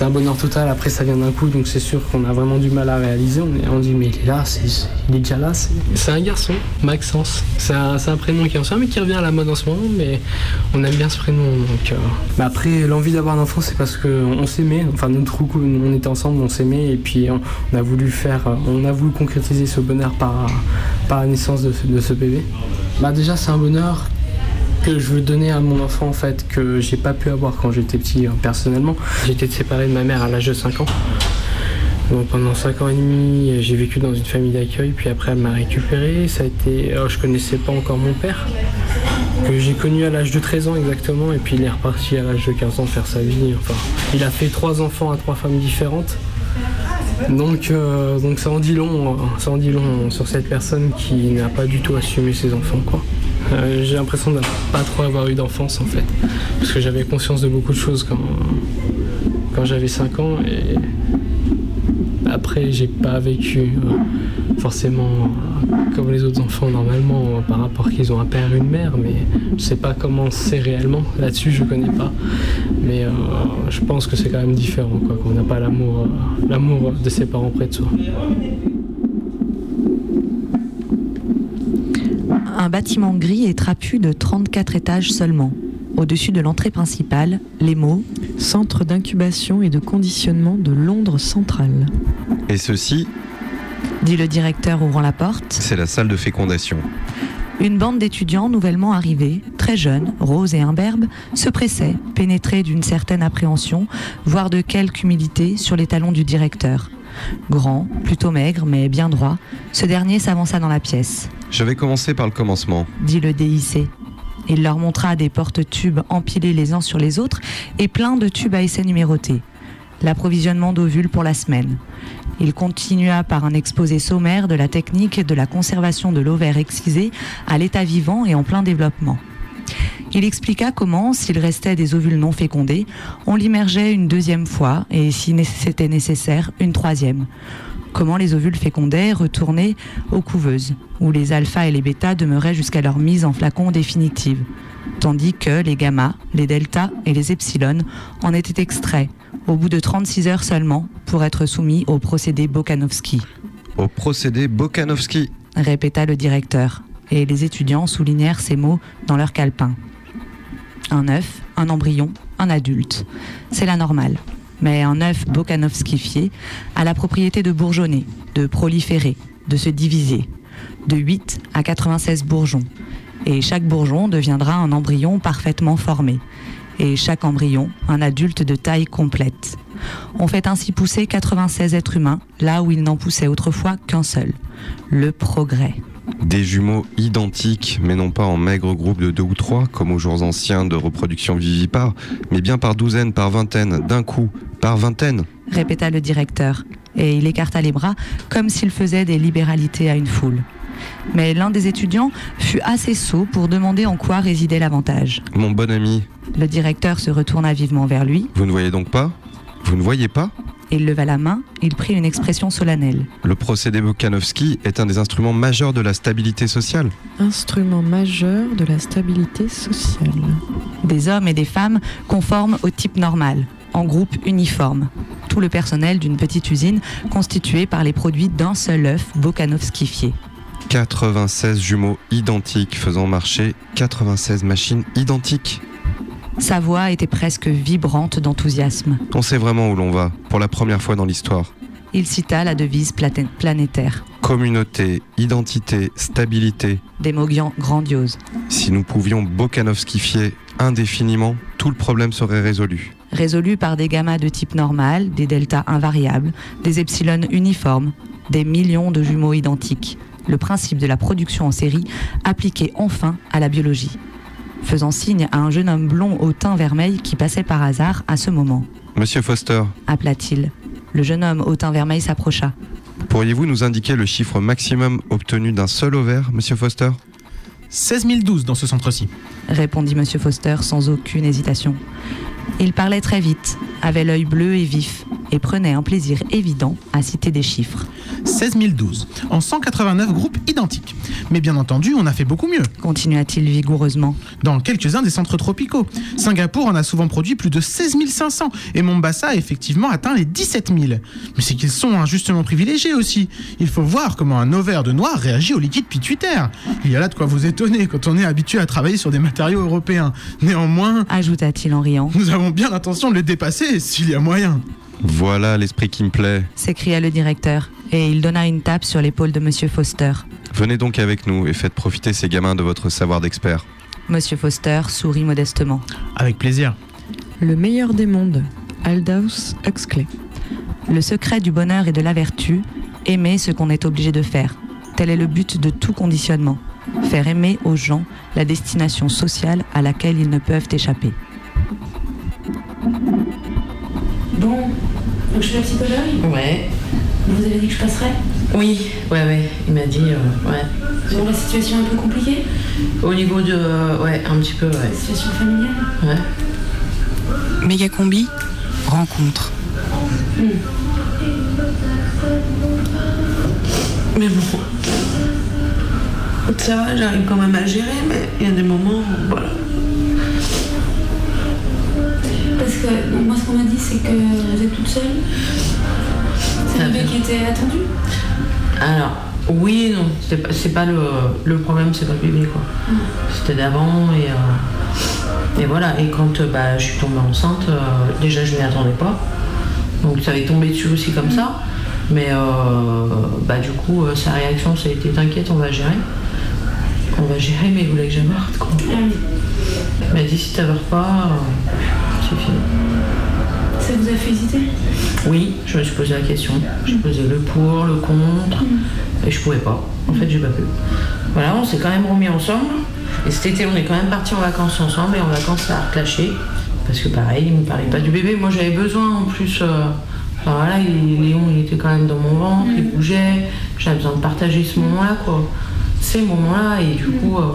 Un bonheur total, après ça vient d'un coup, donc c'est sûr qu'on a vraiment du mal à réaliser. On, est- on dit, mais il est là, c'est- il est déjà là. C'est un garçon, Maxence. C'est un, c'est un prénom qui est ancien, mais qui revient à la mode en ce moment, mais on aime bien ce prénom. Donc, euh. Après, l'envie d'avoir un enfant, c'est parce qu'on on s'aimait. Enfin, nous, trop on était ensemble, on s'aimait, et puis on, a voulu faire, on a voulu concrétiser ce bonheur par, par la naissance de, ce- de ce bébé. Bah, déjà, c'est un bonheur que je veux donner à mon enfant en fait que j'ai pas pu avoir quand j'étais petit euh, personnellement. J'étais séparé de ma mère à l'âge de 5 ans. Donc pendant 5 ans et demi, j'ai vécu dans une famille d'accueil, puis après elle m'a récupéré. Ça a été, je connaissais pas encore mon père, que j'ai connu à l'âge de 13 ans exactement, et puis il est reparti à l'âge de 15 ans faire sa vie. Enfin, il a fait trois enfants à trois femmes différentes. Donc, euh, donc ça en dit long, euh, ça en dit long sur cette personne qui n'a pas du tout assumé ses enfants, quoi. Euh, j'ai l'impression de pas trop avoir eu d'enfance en fait, parce que j'avais conscience de beaucoup de choses quand, j'avais 5 ans et après, j'ai pas vécu euh, forcément comme les autres enfants normalement par rapport qu'ils ont un père et une mère, mais je sais pas comment c'est réellement. Là-dessus, je connais pas. Mais euh, je pense que c'est quand même différent, quoi, qu'on n'a pas l'amour, l'amour de ses parents près de soi. Un bâtiment gris et trapu de 34 étages seulement. Au-dessus de l'entrée principale, les mots Centre d'incubation et de conditionnement de Londres centrale. Et ceci, dit le directeur ouvrant la porte. c'est la salle de fécondation. Une bande d'étudiants nouvellement arrivés, très jeunes, roses et imberbes, se pressait, pénétrés d'une certaine appréhension, voire de quelque humilité, sur les talons du directeur. Grand, plutôt maigre, mais bien droit, ce dernier s'avança dans la pièce, Je vais commencer par le commencement. dit le DIC. Il leur montra des porte-tubes empilés les uns sur les autres et plein de tubes à essai numérotés. L'approvisionnement d'ovules pour la semaine. Il continua par un exposé sommaire de la technique de la conservation de l'ovaire excisé à l'état vivant et en plein développement. Il expliqua comment, s'il restait des ovules non fécondés, on l'immergeait une deuxième fois et, si c'était nécessaire, une troisième. Comment les ovules fécondés retournaient aux couveuses, où les alphas et les bêtas demeuraient jusqu'à leur mise en flacon définitive, tandis que les gammas, les deltas et les epsilon en étaient extraits, au bout de 36 heures seulement, pour être soumis au procédé Bokanovski, Au procédé Bokanovski. répéta le directeur, et les étudiants soulignèrent ces mots dans leur calepin. Un œuf, un embryon, un adulte. C'est la normale. Mais un œuf bokanovskifié a la propriété de bourgeonner, de proliférer, de se diviser. De 8 à 96 bourgeons. Et chaque bourgeon deviendra un embryon parfaitement formé. Et chaque embryon, un adulte de taille complète. On fait ainsi pousser 96 êtres humains là où il n'en poussait autrefois qu'un seul. Le progrès. Des jumeaux identiques, mais non pas en maigres groupes de deux ou trois, comme aux jours anciens de reproduction vivipare, mais bien par douzaines, par vingtaines, d'un coup, par vingtaine. répéta le directeur, et il écarta les bras comme s'il faisait des libéralités à une foule. Mais l'un des étudiants fut assez sot pour demander en quoi résidait l'avantage. Mon bon ami, Le directeur se retourna vivement vers lui, vous ne voyez donc pas? Vous ne voyez pas il leva la main, il prit une expression solennelle. Le procédé Bokanovski est un des instruments majeurs de la stabilité sociale. Instrument majeur de la stabilité sociale. Des hommes et des femmes conformes au type normal, en groupe uniforme. Tout le personnel d'une petite usine constitué par les produits d'un seul œuf bokanovskifié. 96 jumeaux identiques faisant marcher 96 machines identiques. Sa voix était presque vibrante d'enthousiasme. On sait vraiment où l'on va, pour la première fois dans l'histoire. Il cita la devise planétaire, Communauté, identité, stabilité. des mots gran- grandioses, Si nous pouvions Bokanovskifier indéfiniment, tout le problème serait résolu. résolus par des gammas de type normal, des deltas invariables, des epsilon uniformes, des millions de jumeaux identiques. Le principe de la production en série appliqué enfin à la biologie. Faisant signe à un jeune homme blond au teint vermeil qui passait par hasard à ce moment. Monsieur Foster, Appela-t-il. Le jeune homme au teint vermeil s'approcha. pourriez-vous nous indiquer le chiffre maximum obtenu d'un seul ovaire, monsieur Foster? 16 012 dans ce centre-ci. répondit M. Foster sans aucune hésitation. Il parlait très vite, avait l'œil bleu et vif, et prenait un plaisir évident à citer des chiffres. 16 012 en 189 groupes identiques. Mais bien entendu, on a fait beaucoup mieux. Continua-t-il vigoureusement. Dans quelques-uns des centres tropicaux. Singapour en a souvent produit plus de 16 500 et Mombasa a effectivement atteint les 17 000. Mais c'est qu'ils sont injustement privilégiés aussi. Il faut voir comment un ovaire de noir réagit au liquide pituitaire. Il y a là de quoi vous étonner quand on est habitué à travailler sur des matériaux européens. Néanmoins, ajouta-t-il en riant, nous avons bien l'intention de les dépasser s'il y a moyen. Voilà l'esprit qui me plaît. s'écria le directeur, et il donna une tape sur l'épaule de M. Foster. Venez donc avec nous et faites profiter ces gamins de votre savoir d'expert. M. Foster sourit modestement. Avec plaisir. Le meilleur des mondes. Aldous Huxley. Le secret du bonheur et de la vertu, aimer ce qu'on est obligé de faire. Tel est le but de tout conditionnement. Faire aimer aux gens la destination sociale à laquelle ils ne peuvent échapper. Bon, donc je fais un psychologue Ouais. Vous avez dit que je passerais Oui, ouais, ouais. Il m'a dit, euh, ouais. Bon, la situation est un peu compliquée Au niveau de. euh, ouais, un petit peu, ouais. Situation familiale Ouais. Mégacombi, rencontre. Hmm. Mais bon. Ça va, j'arrive quand même à gérer, mais il y a des moments où, voilà. Que moi, ce qu'on m'a dit, c'est que vous êtes toute seule. C'est le bébé qui était attendu Alors, oui non. C'est pas, le, le problème, c'est pas le bébé, quoi. C'était d'avant et, euh, et voilà. Et quand euh, bah, je suis tombée enceinte, euh, déjà je m'y attendais pas. Donc ça avait tombé dessus aussi comme ça. Mais euh, bah, du coup, sa réaction, ça a été t'inquiète, on va gérer. On va gérer, mais il voulait que je meure, quoi. Il m'a dit si t'avères pas, fini. Ça vous a fait hésiter? Oui, je me suis posé la question. J'ai posé le pour, le contre, et je pouvais pas. En fait, j'ai pas pu. Voilà, on s'est quand même remis ensemble. Et cet été, on est quand même partis en vacances ensemble, et en vacances, ça a. Parce que pareil, il me parlait pas du bébé. Moi, j'avais besoin en plus. euh, enfin voilà, il- Léon, il était quand même dans mon ventre, il bougeait. J'avais besoin de partager ce moment-là, quoi. Ces moments-là, et du coup, euh,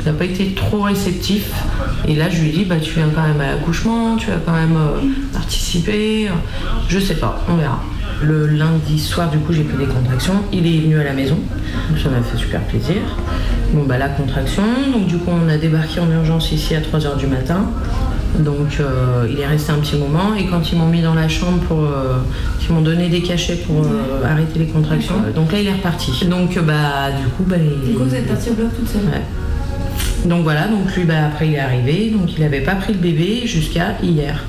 il n'a pas été trop réceptif. Et là, je lui dit, bah, tu viens quand même à l'accouchement, tu vas quand même euh, participer. Je sais pas, on verra. Le lundi soir, du coup, j'ai pris des contractions. Il est venu à la maison. Ça m'a fait super plaisir. Bon, bah, la contraction. Donc, du coup, on a débarqué en urgence ici à 3h du matin. Donc, euh, il est resté un petit moment. Et quand ils m'ont mis dans la chambre pour. euh, ils m'ont donné des cachets pour euh, arrêter les contractions. Donc là, il est reparti. Donc, bah, du coup, bah, il- Du coup, vous êtes partie au bloc toute seule Ouais. Donc voilà, donc lui, bah, après il est arrivé, donc il n'avait pas pris le bébé jusqu'à hier.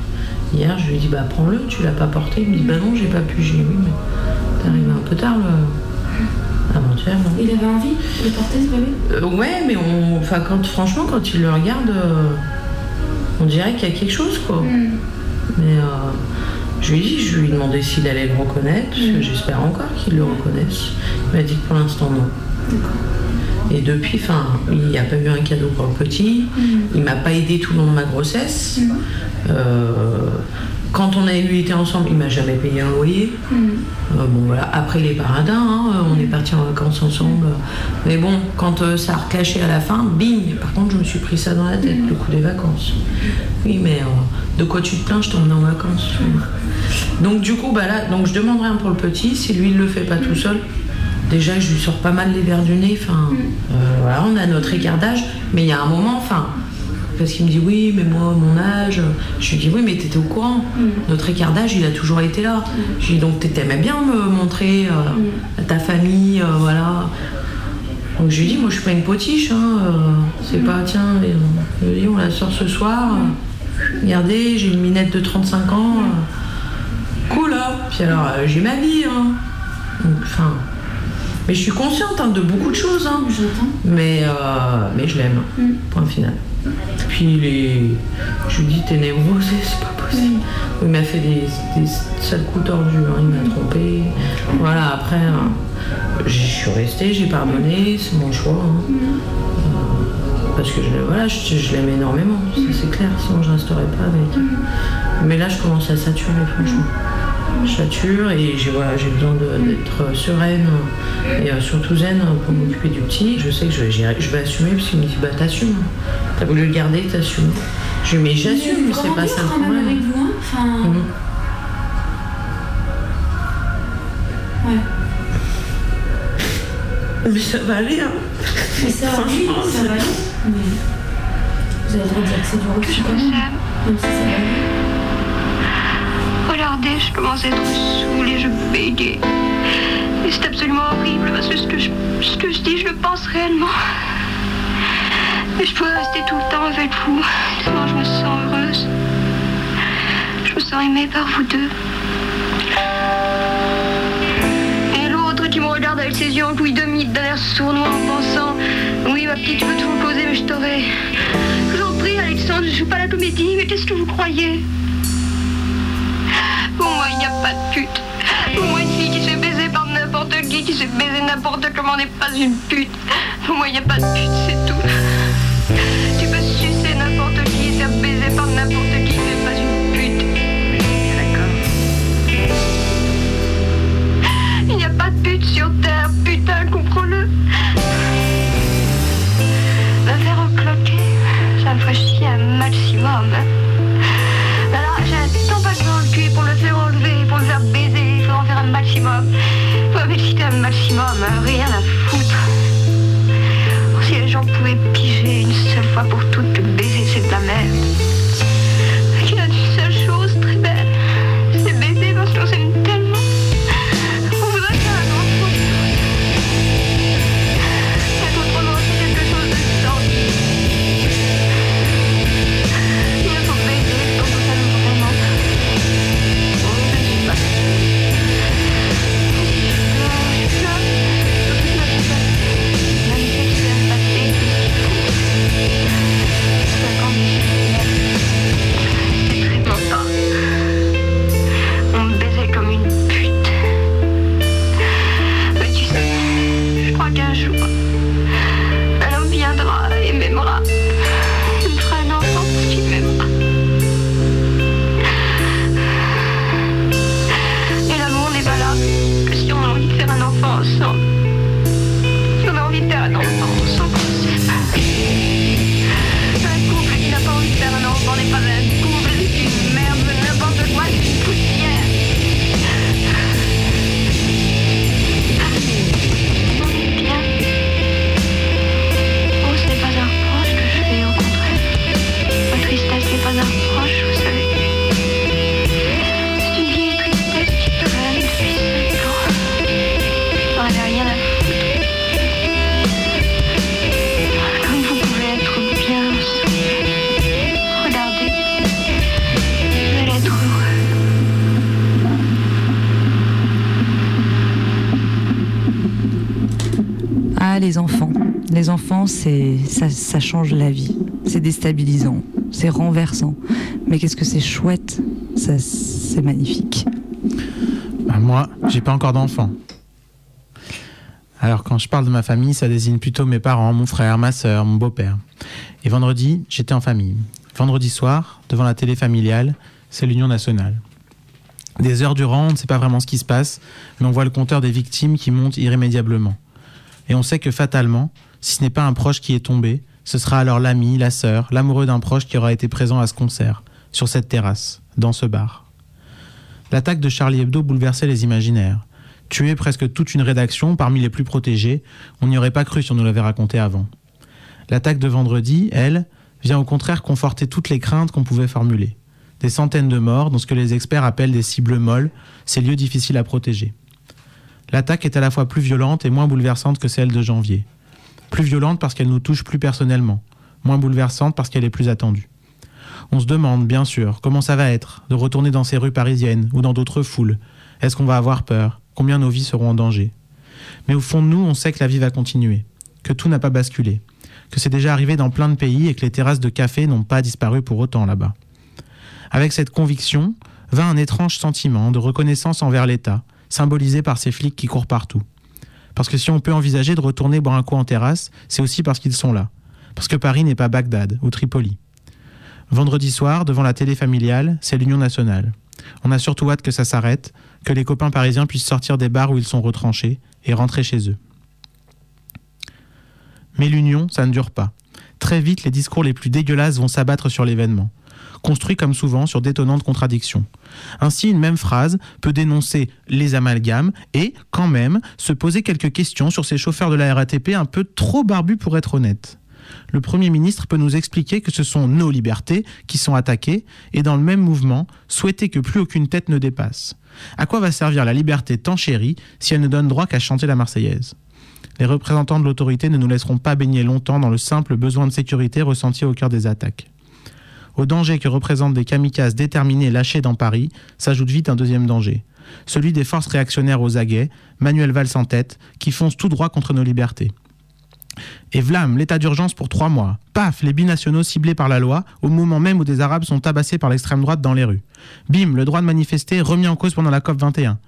Hier, je lui ai dit, bah prends-le, tu l'as pas porté. Il me dit, bah non, j'ai pas pu. J'ai oui, mais t'es arrivé un peu tard le... avant-hier. non Il avait envie de porter ce bébé? Ouais, mais on, enfin, quand, franchement, quand il le regarde, on dirait qu'il y a quelque chose, quoi. Mais euh, je lui ai dit, je lui ai demandé s'il allait le reconnaître, parce que j'espère encore qu'il le reconnaisse. Il m'a dit que pour l'instant, non. Et depuis, enfin, il n'y a pas eu un cadeau pour le petit. Il m'a pas aidé tout le long de ma grossesse. Euh, quand on a lui été ensemble, il m'a jamais payé un loyer. Euh, bon voilà, après les paradins, hein, on est partis en vacances ensemble. Mais bon, quand euh, ça a reclaché à la fin, bing Par contre, je me suis pris ça dans la tête, le coup des vacances. Oui, mais euh, de quoi tu te plains, je t'emmène en vacances. Donc du coup, bah là, donc je demande rien pour le petit, si lui il le fait pas tout seul. Déjà, je lui sors pas mal les verres du nez. Enfin, voilà, on a notre écart d'âge, mais il y a un moment, enfin, parce qu'il me dit oui, mais moi, mon âge. Je lui dis oui, mais t'étais au courant. Notre écart d'âge, il a toujours été là. Je lui dis donc t'aimais bien me montrer euh, à ta famille, euh, voilà. Donc je lui dis moi je suis pas une potiche, hein, euh, c'est pas tiens, je lui dis, on la sort ce soir. regardez, j'ai une minette de 35 ans. cool hein. Puis alors j'ai ma vie. Hein. Enfin. Mais je suis consciente hein, de beaucoup de choses. Hein. Mais, euh, mais je l'aime. Point final. Puis il est... je lui dis t'es névrosé, c'est pas possible. Il m'a fait des, des sales coups tordus, hein, il m'a trompé. Voilà, après, hein, je suis restée, j'ai pardonné, c'est mon choix. hein. Euh, parce que je, voilà, je, je l'aime énormément, ça c'est clair, sinon je resterais pas avec. Mais là je commence à saturer franchement. Je sature et j'ai voilà, besoin d'être sereine et euh, surtout zen pour m'occuper du petit. Je sais que je vais, gérer- je vais assumer parce qu'il me dit bah t'assumes. T'as voulu le garder, t'assumes. Je lui dis mais j'assume, c'est pas ça le problème. avec vous, hein. Enfin. Mhm. Ouais. Mais ça va aller hein. Mais ça, oui, va aller. Mais vous avez le droit de dire que c'est dur aussi quand même. Même si ça va aller. Je commence à être saoulée, je bégaye. Et c'est absolument horrible parce que ce que, je, dis, je le pense réellement. Et je pourrais rester tout le temps avec vous. Tellement je me sens heureuse. Je me sens aimée par vous deux. Et l'autre qui me regarde avec ses yeux en couille demi d'un air sournois en pensant Oui, ma petite, tu peux tout poser, mais je t'aurai. Je vous en prie, Alexandre, je joue pas la comédie, mais qu'est-ce que vous croyez? Pas de pute. Moi, une fille qui se fait baiser par n'importe qui, qui se fait baiser n'importe comment n'est pas une pute. Moi, il a pas de pute, c'est tout. Tu peux sucer n'importe qui faire baiser par n'importe qui, c'est pas une pute. D'accord. Il n'y a pas de pute sur terre, putain, maximum, hein, rien à foutre. C'est ça, change la vie. C'est déstabilisant, c'est renversant. Mais qu'est-ce que c'est chouette c'est magnifique. Bah, moi, j'ai pas encore d'enfant. Alors quand je parle de ma famille, ça désigne plutôt mes parents, mon frère, ma soeur, mon beau-père. Et vendredi, j'étais en famille. Vendredi soir, devant la télé familiale, c'est l'Union nationale. Des heures durant, on ne sait pas vraiment ce qui se passe, mais on voit le compteur des victimes qui monte irrémédiablement. Et on sait que fatalement, si ce n'est pas un proche qui est tombé, ce sera alors l'ami, la sœur, l'amoureux d'un proche qui aura été présent à ce concert, sur cette terrasse, dans ce bar. L'attaque de Charlie Hebdo bouleversait les imaginaires. Tuer presque toute une rédaction parmi les plus protégés, on n'y aurait pas cru si on nous l'avait raconté avant. L'attaque de vendredi, elle, vient au contraire conforter toutes les craintes qu'on pouvait formuler. Des centaines de morts dans ce que les experts appellent des cibles molles, ces lieux difficiles à protéger. L'attaque est à la fois plus violente et moins bouleversante que celle de janvier. Plus violente parce qu'elle nous touche plus personnellement, moins bouleversante parce qu'elle est plus attendue. On se demande, bien sûr, comment ça va être de retourner dans ces rues parisiennes ou dans d'autres foules. Est-ce qu'on va avoir peur? Combien nos vies seront en danger? Mais au fond de nous, on sait que la vie va continuer, que tout n'a pas basculé, que c'est déjà arrivé dans plein de pays et que les terrasses de café n'ont pas disparu pour autant là-bas. Avec cette conviction, vint un étrange sentiment de reconnaissance envers l'État, symbolisé par ces flics qui courent partout. Parce que si on peut envisager de retourner boire un coup en terrasse, c'est aussi parce qu'ils sont là. Parce que Paris n'est pas Bagdad ou Tripoli. Vendredi soir, devant la télé familiale, c'est l'Union nationale. On a surtout hâte que ça s'arrête, que les copains parisiens puissent sortir des bars où ils sont retranchés et rentrer chez eux. Mais l'union, ça ne dure pas. Très vite, les discours les plus dégueulasses vont s'abattre sur l'événement, construits comme souvent sur d'étonnantes contradictions. Ainsi, une même phrase peut dénoncer les amalgames et, quand même, se poser quelques questions sur ces chauffeurs de la RATP un peu trop barbus pour être honnêtes. Le Premier ministre peut nous expliquer que ce sont nos libertés qui sont attaquées et, dans le même mouvement, souhaiter que plus aucune tête ne dépasse. À quoi va servir la liberté tant chérie si elle ne donne droit qu'à chanter la Marseillaise? Les représentants de l'autorité ne nous laisseront pas baigner longtemps dans le simple besoin de sécurité ressenti au cœur des attaques. Au danger que représentent des kamikazes déterminés lâchés dans Paris s'ajoute vite un deuxième danger, celui des forces réactionnaires aux aguets, Manuel Valls en tête, qui foncent tout droit contre nos libertés. Et vlam, l'état d'urgence pour trois mois. Paf, les binationaux ciblés par la loi, au moment même où des Arabes sont tabassés par l'extrême droite dans les rues. Bim, le droit de manifester remis en cause pendant la COP 21.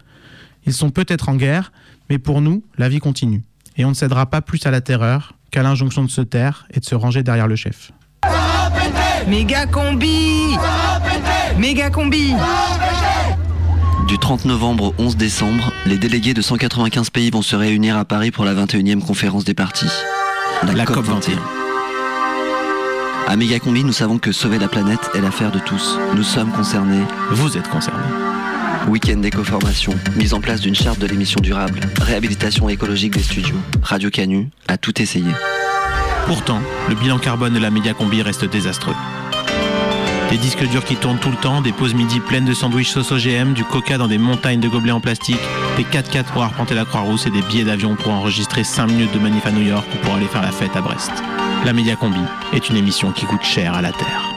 Ils sont peut-être en guerre, mais pour nous, la vie continue. Et on ne cédera pas plus à la terreur qu'à l'injonction de se taire et de se ranger derrière le chef. Méga combi Méga combi Du 30 novembre au 11 décembre, les délégués de 195 pays vont se réunir à Paris pour la 21e conférence des partis. La, COP 21. À Mégacombi, nous savons que sauver la planète est l'affaire de tous. Nous sommes concernés. Vous êtes concernés. Week-end d'éco-formation, mise en place d'une charte de l'émission durable, réhabilitation écologique des studios, Radio Canu, a tout essayé. Pourtant, le bilan carbone de la méga-combi reste désastreux. Des disques durs qui tournent tout le temps, des pauses midi pleines de sandwichs sauce OGM, du coca dans des montagnes de gobelets en plastique, des 4x4 pour arpenter la Croix-Rousse et des billets d'avion pour enregistrer 5 minutes de manif à New York ou pour aller faire la fête à Brest. La Méga-Combi est une émission qui coûte cher à la Terre.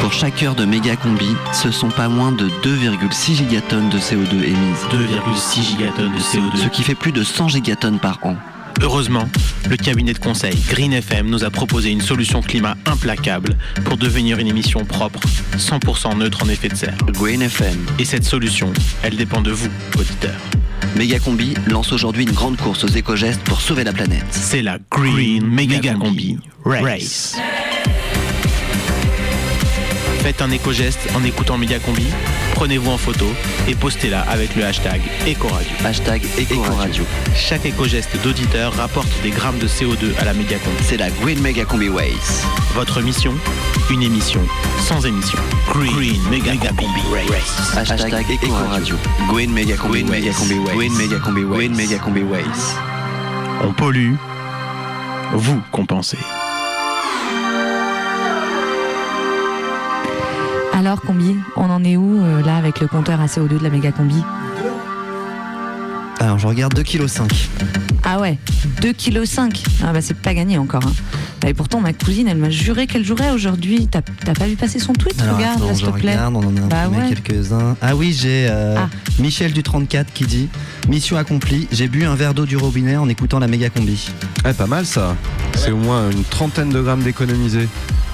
Pour chaque heure de méga combi, ce sont pas moins de 2,6 gigatonnes de CO2 émises. 2,6 gigatonnes de CO2. Ce qui fait plus de 100 gigatonnes par an. Heureusement, le cabinet de conseil Green FM nous a proposé une solution climat implacable pour devenir une émission propre, 100% neutre en effet de serre. Green FM. Et cette solution, elle dépend de vous, auditeurs. Méga Combi lance aujourd'hui une grande course aux éco-gestes pour sauver la planète. C'est la Green Mega Combi Race. Faites un éco-geste en écoutant Méga Combi, prenez-vous en photo et postez-la avec le hashtag Ecoradio. Hashtag Ecoradio. Chaque éco-geste d'auditeur rapporte des grammes de CO2 à la Méga Combi. C'est la Green Mega Combi Race. Votre mission Une émission sans émission. Green, Mega, Combi Race. Hashtag Ecoradio. Green Mega Combi Race. Green Mega Combi Race. Green Mega Combi Race. On pollue, vous compensez. Alors, combi, on en est où euh, là avec le compteur à CO2 de la méga combi? Alors, je regarde 2,5 kg. Ah ouais, 2,5 kg. Ah bah c'est pas gagné encore. hein. Bah, Et pourtant, ma cousine, elle m'a juré qu'elle jouerait aujourd'hui. T'as t'as pas vu passer son tweet? Alors, Regarde, attends, là, s'il te plaît. regarde, on en a Bah ouais. quelques-uns. Ah oui, j'ai euh, Ah. Michel du 34 qui dit Mission accomplie, j'ai bu un verre d'eau du robinet en écoutant la méga combi. Ouais, pas mal ça. C'est au moins une trentaine de grammes d'économisés.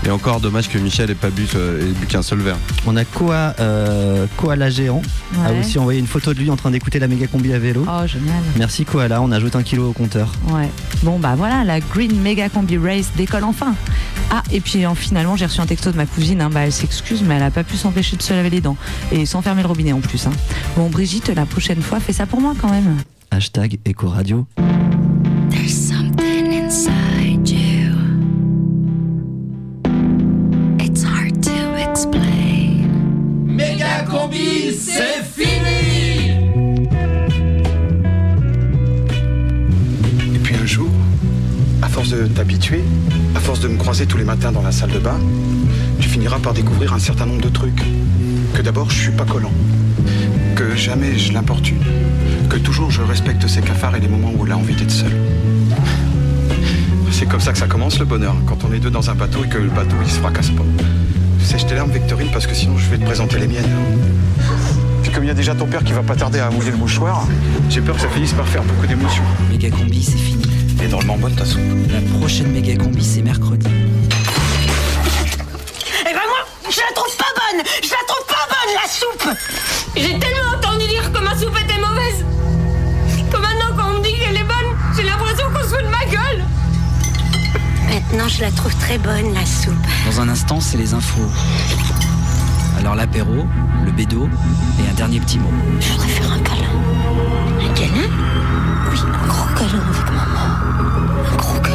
Et encore dommage que Michel ait pas bu, euh, ait bu qu'un seul verre. On a Koa, euh, Koala Géant a aussi envoyé une photo de lui en train d'écouter la méga combi à vélo. Oh, génial. Merci Koala, on ajoute un kilo au compteur. Ouais. Bon, bah voilà, la Green Mega Combi Race décolle enfin. Ah, et puis euh, finalement, j'ai reçu un texto de ma cousine. hein. Bah, elle s'excuse, mais elle a pas pu s'empêcher de se laver les dents. Et sans fermer le robinet en plus. hein. Bon, Brigitte, la prochaine fois, fais ça pour moi quand même. Hashtag Ecoradio. There's t'habituer, à force de me croiser tous les matins dans la salle de bain, tu finiras par découvrir un certain nombre de trucs. Que d'abord, je suis pas collant. Que jamais je l'importune. Que toujours je respecte ses cafards et les moments où elle a envie d'être seule. C'est comme ça que ça commence le bonheur, quand on est deux dans un bateau et que le bateau il se fracasse pas. Sèche tes larmes, Victorine, parce que sinon je vais te présenter les miennes. Puis comme il y a déjà ton père qui va pas tarder à mouiller le mouchoir, j'ai peur que ça finisse par faire beaucoup d'émotions. Méga combi, c'est fini. Et drôlement bonne ta soupe. La prochaine méga combi, c'est mercredi. Eh ben moi, je la trouve pas bonne Je la trouve pas bonne, la soupe J'ai tellement entendu dire que ma soupe était mauvaise que maintenant quand on me dit qu'elle est bonne, j'ai l'impression qu'on se fout de ma gueule. Maintenant, je la trouve très bonne, la soupe. Dans un instant, c'est les infos. Alors l'apéro, le bédo et un dernier petit mot. Je voudrais faire un câlin. Un câlin? Oui, un gros câlin avec maman. Un gros câlin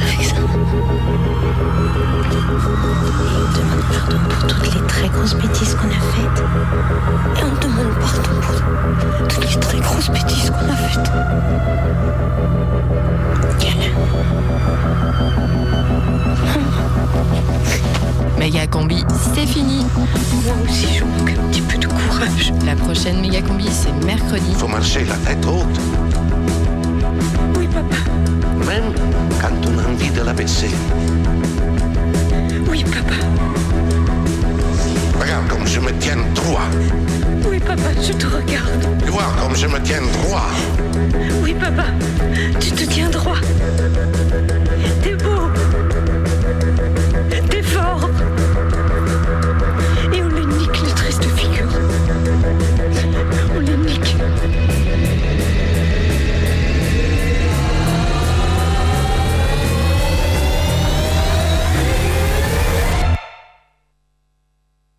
avec. Et on demande pardon pour toutes les très grosses bêtises qu'on a faites. Et on demande pardon pour toutes les très grosses bêtises qu'on a faites. Méga combi, c'est fini. Moi aussi, je manque un petit peu de courage. La prochaine méga combi, c'est mercredi. Faut marcher la tête haute. Oui, papa. Même quand on a envie de la baisser. Oui, papa. Regarde comme je me tiens droit. Oui, papa, je te regarde. Tu vois comme je me tiens droit. Oui, papa, tu te tiens droit.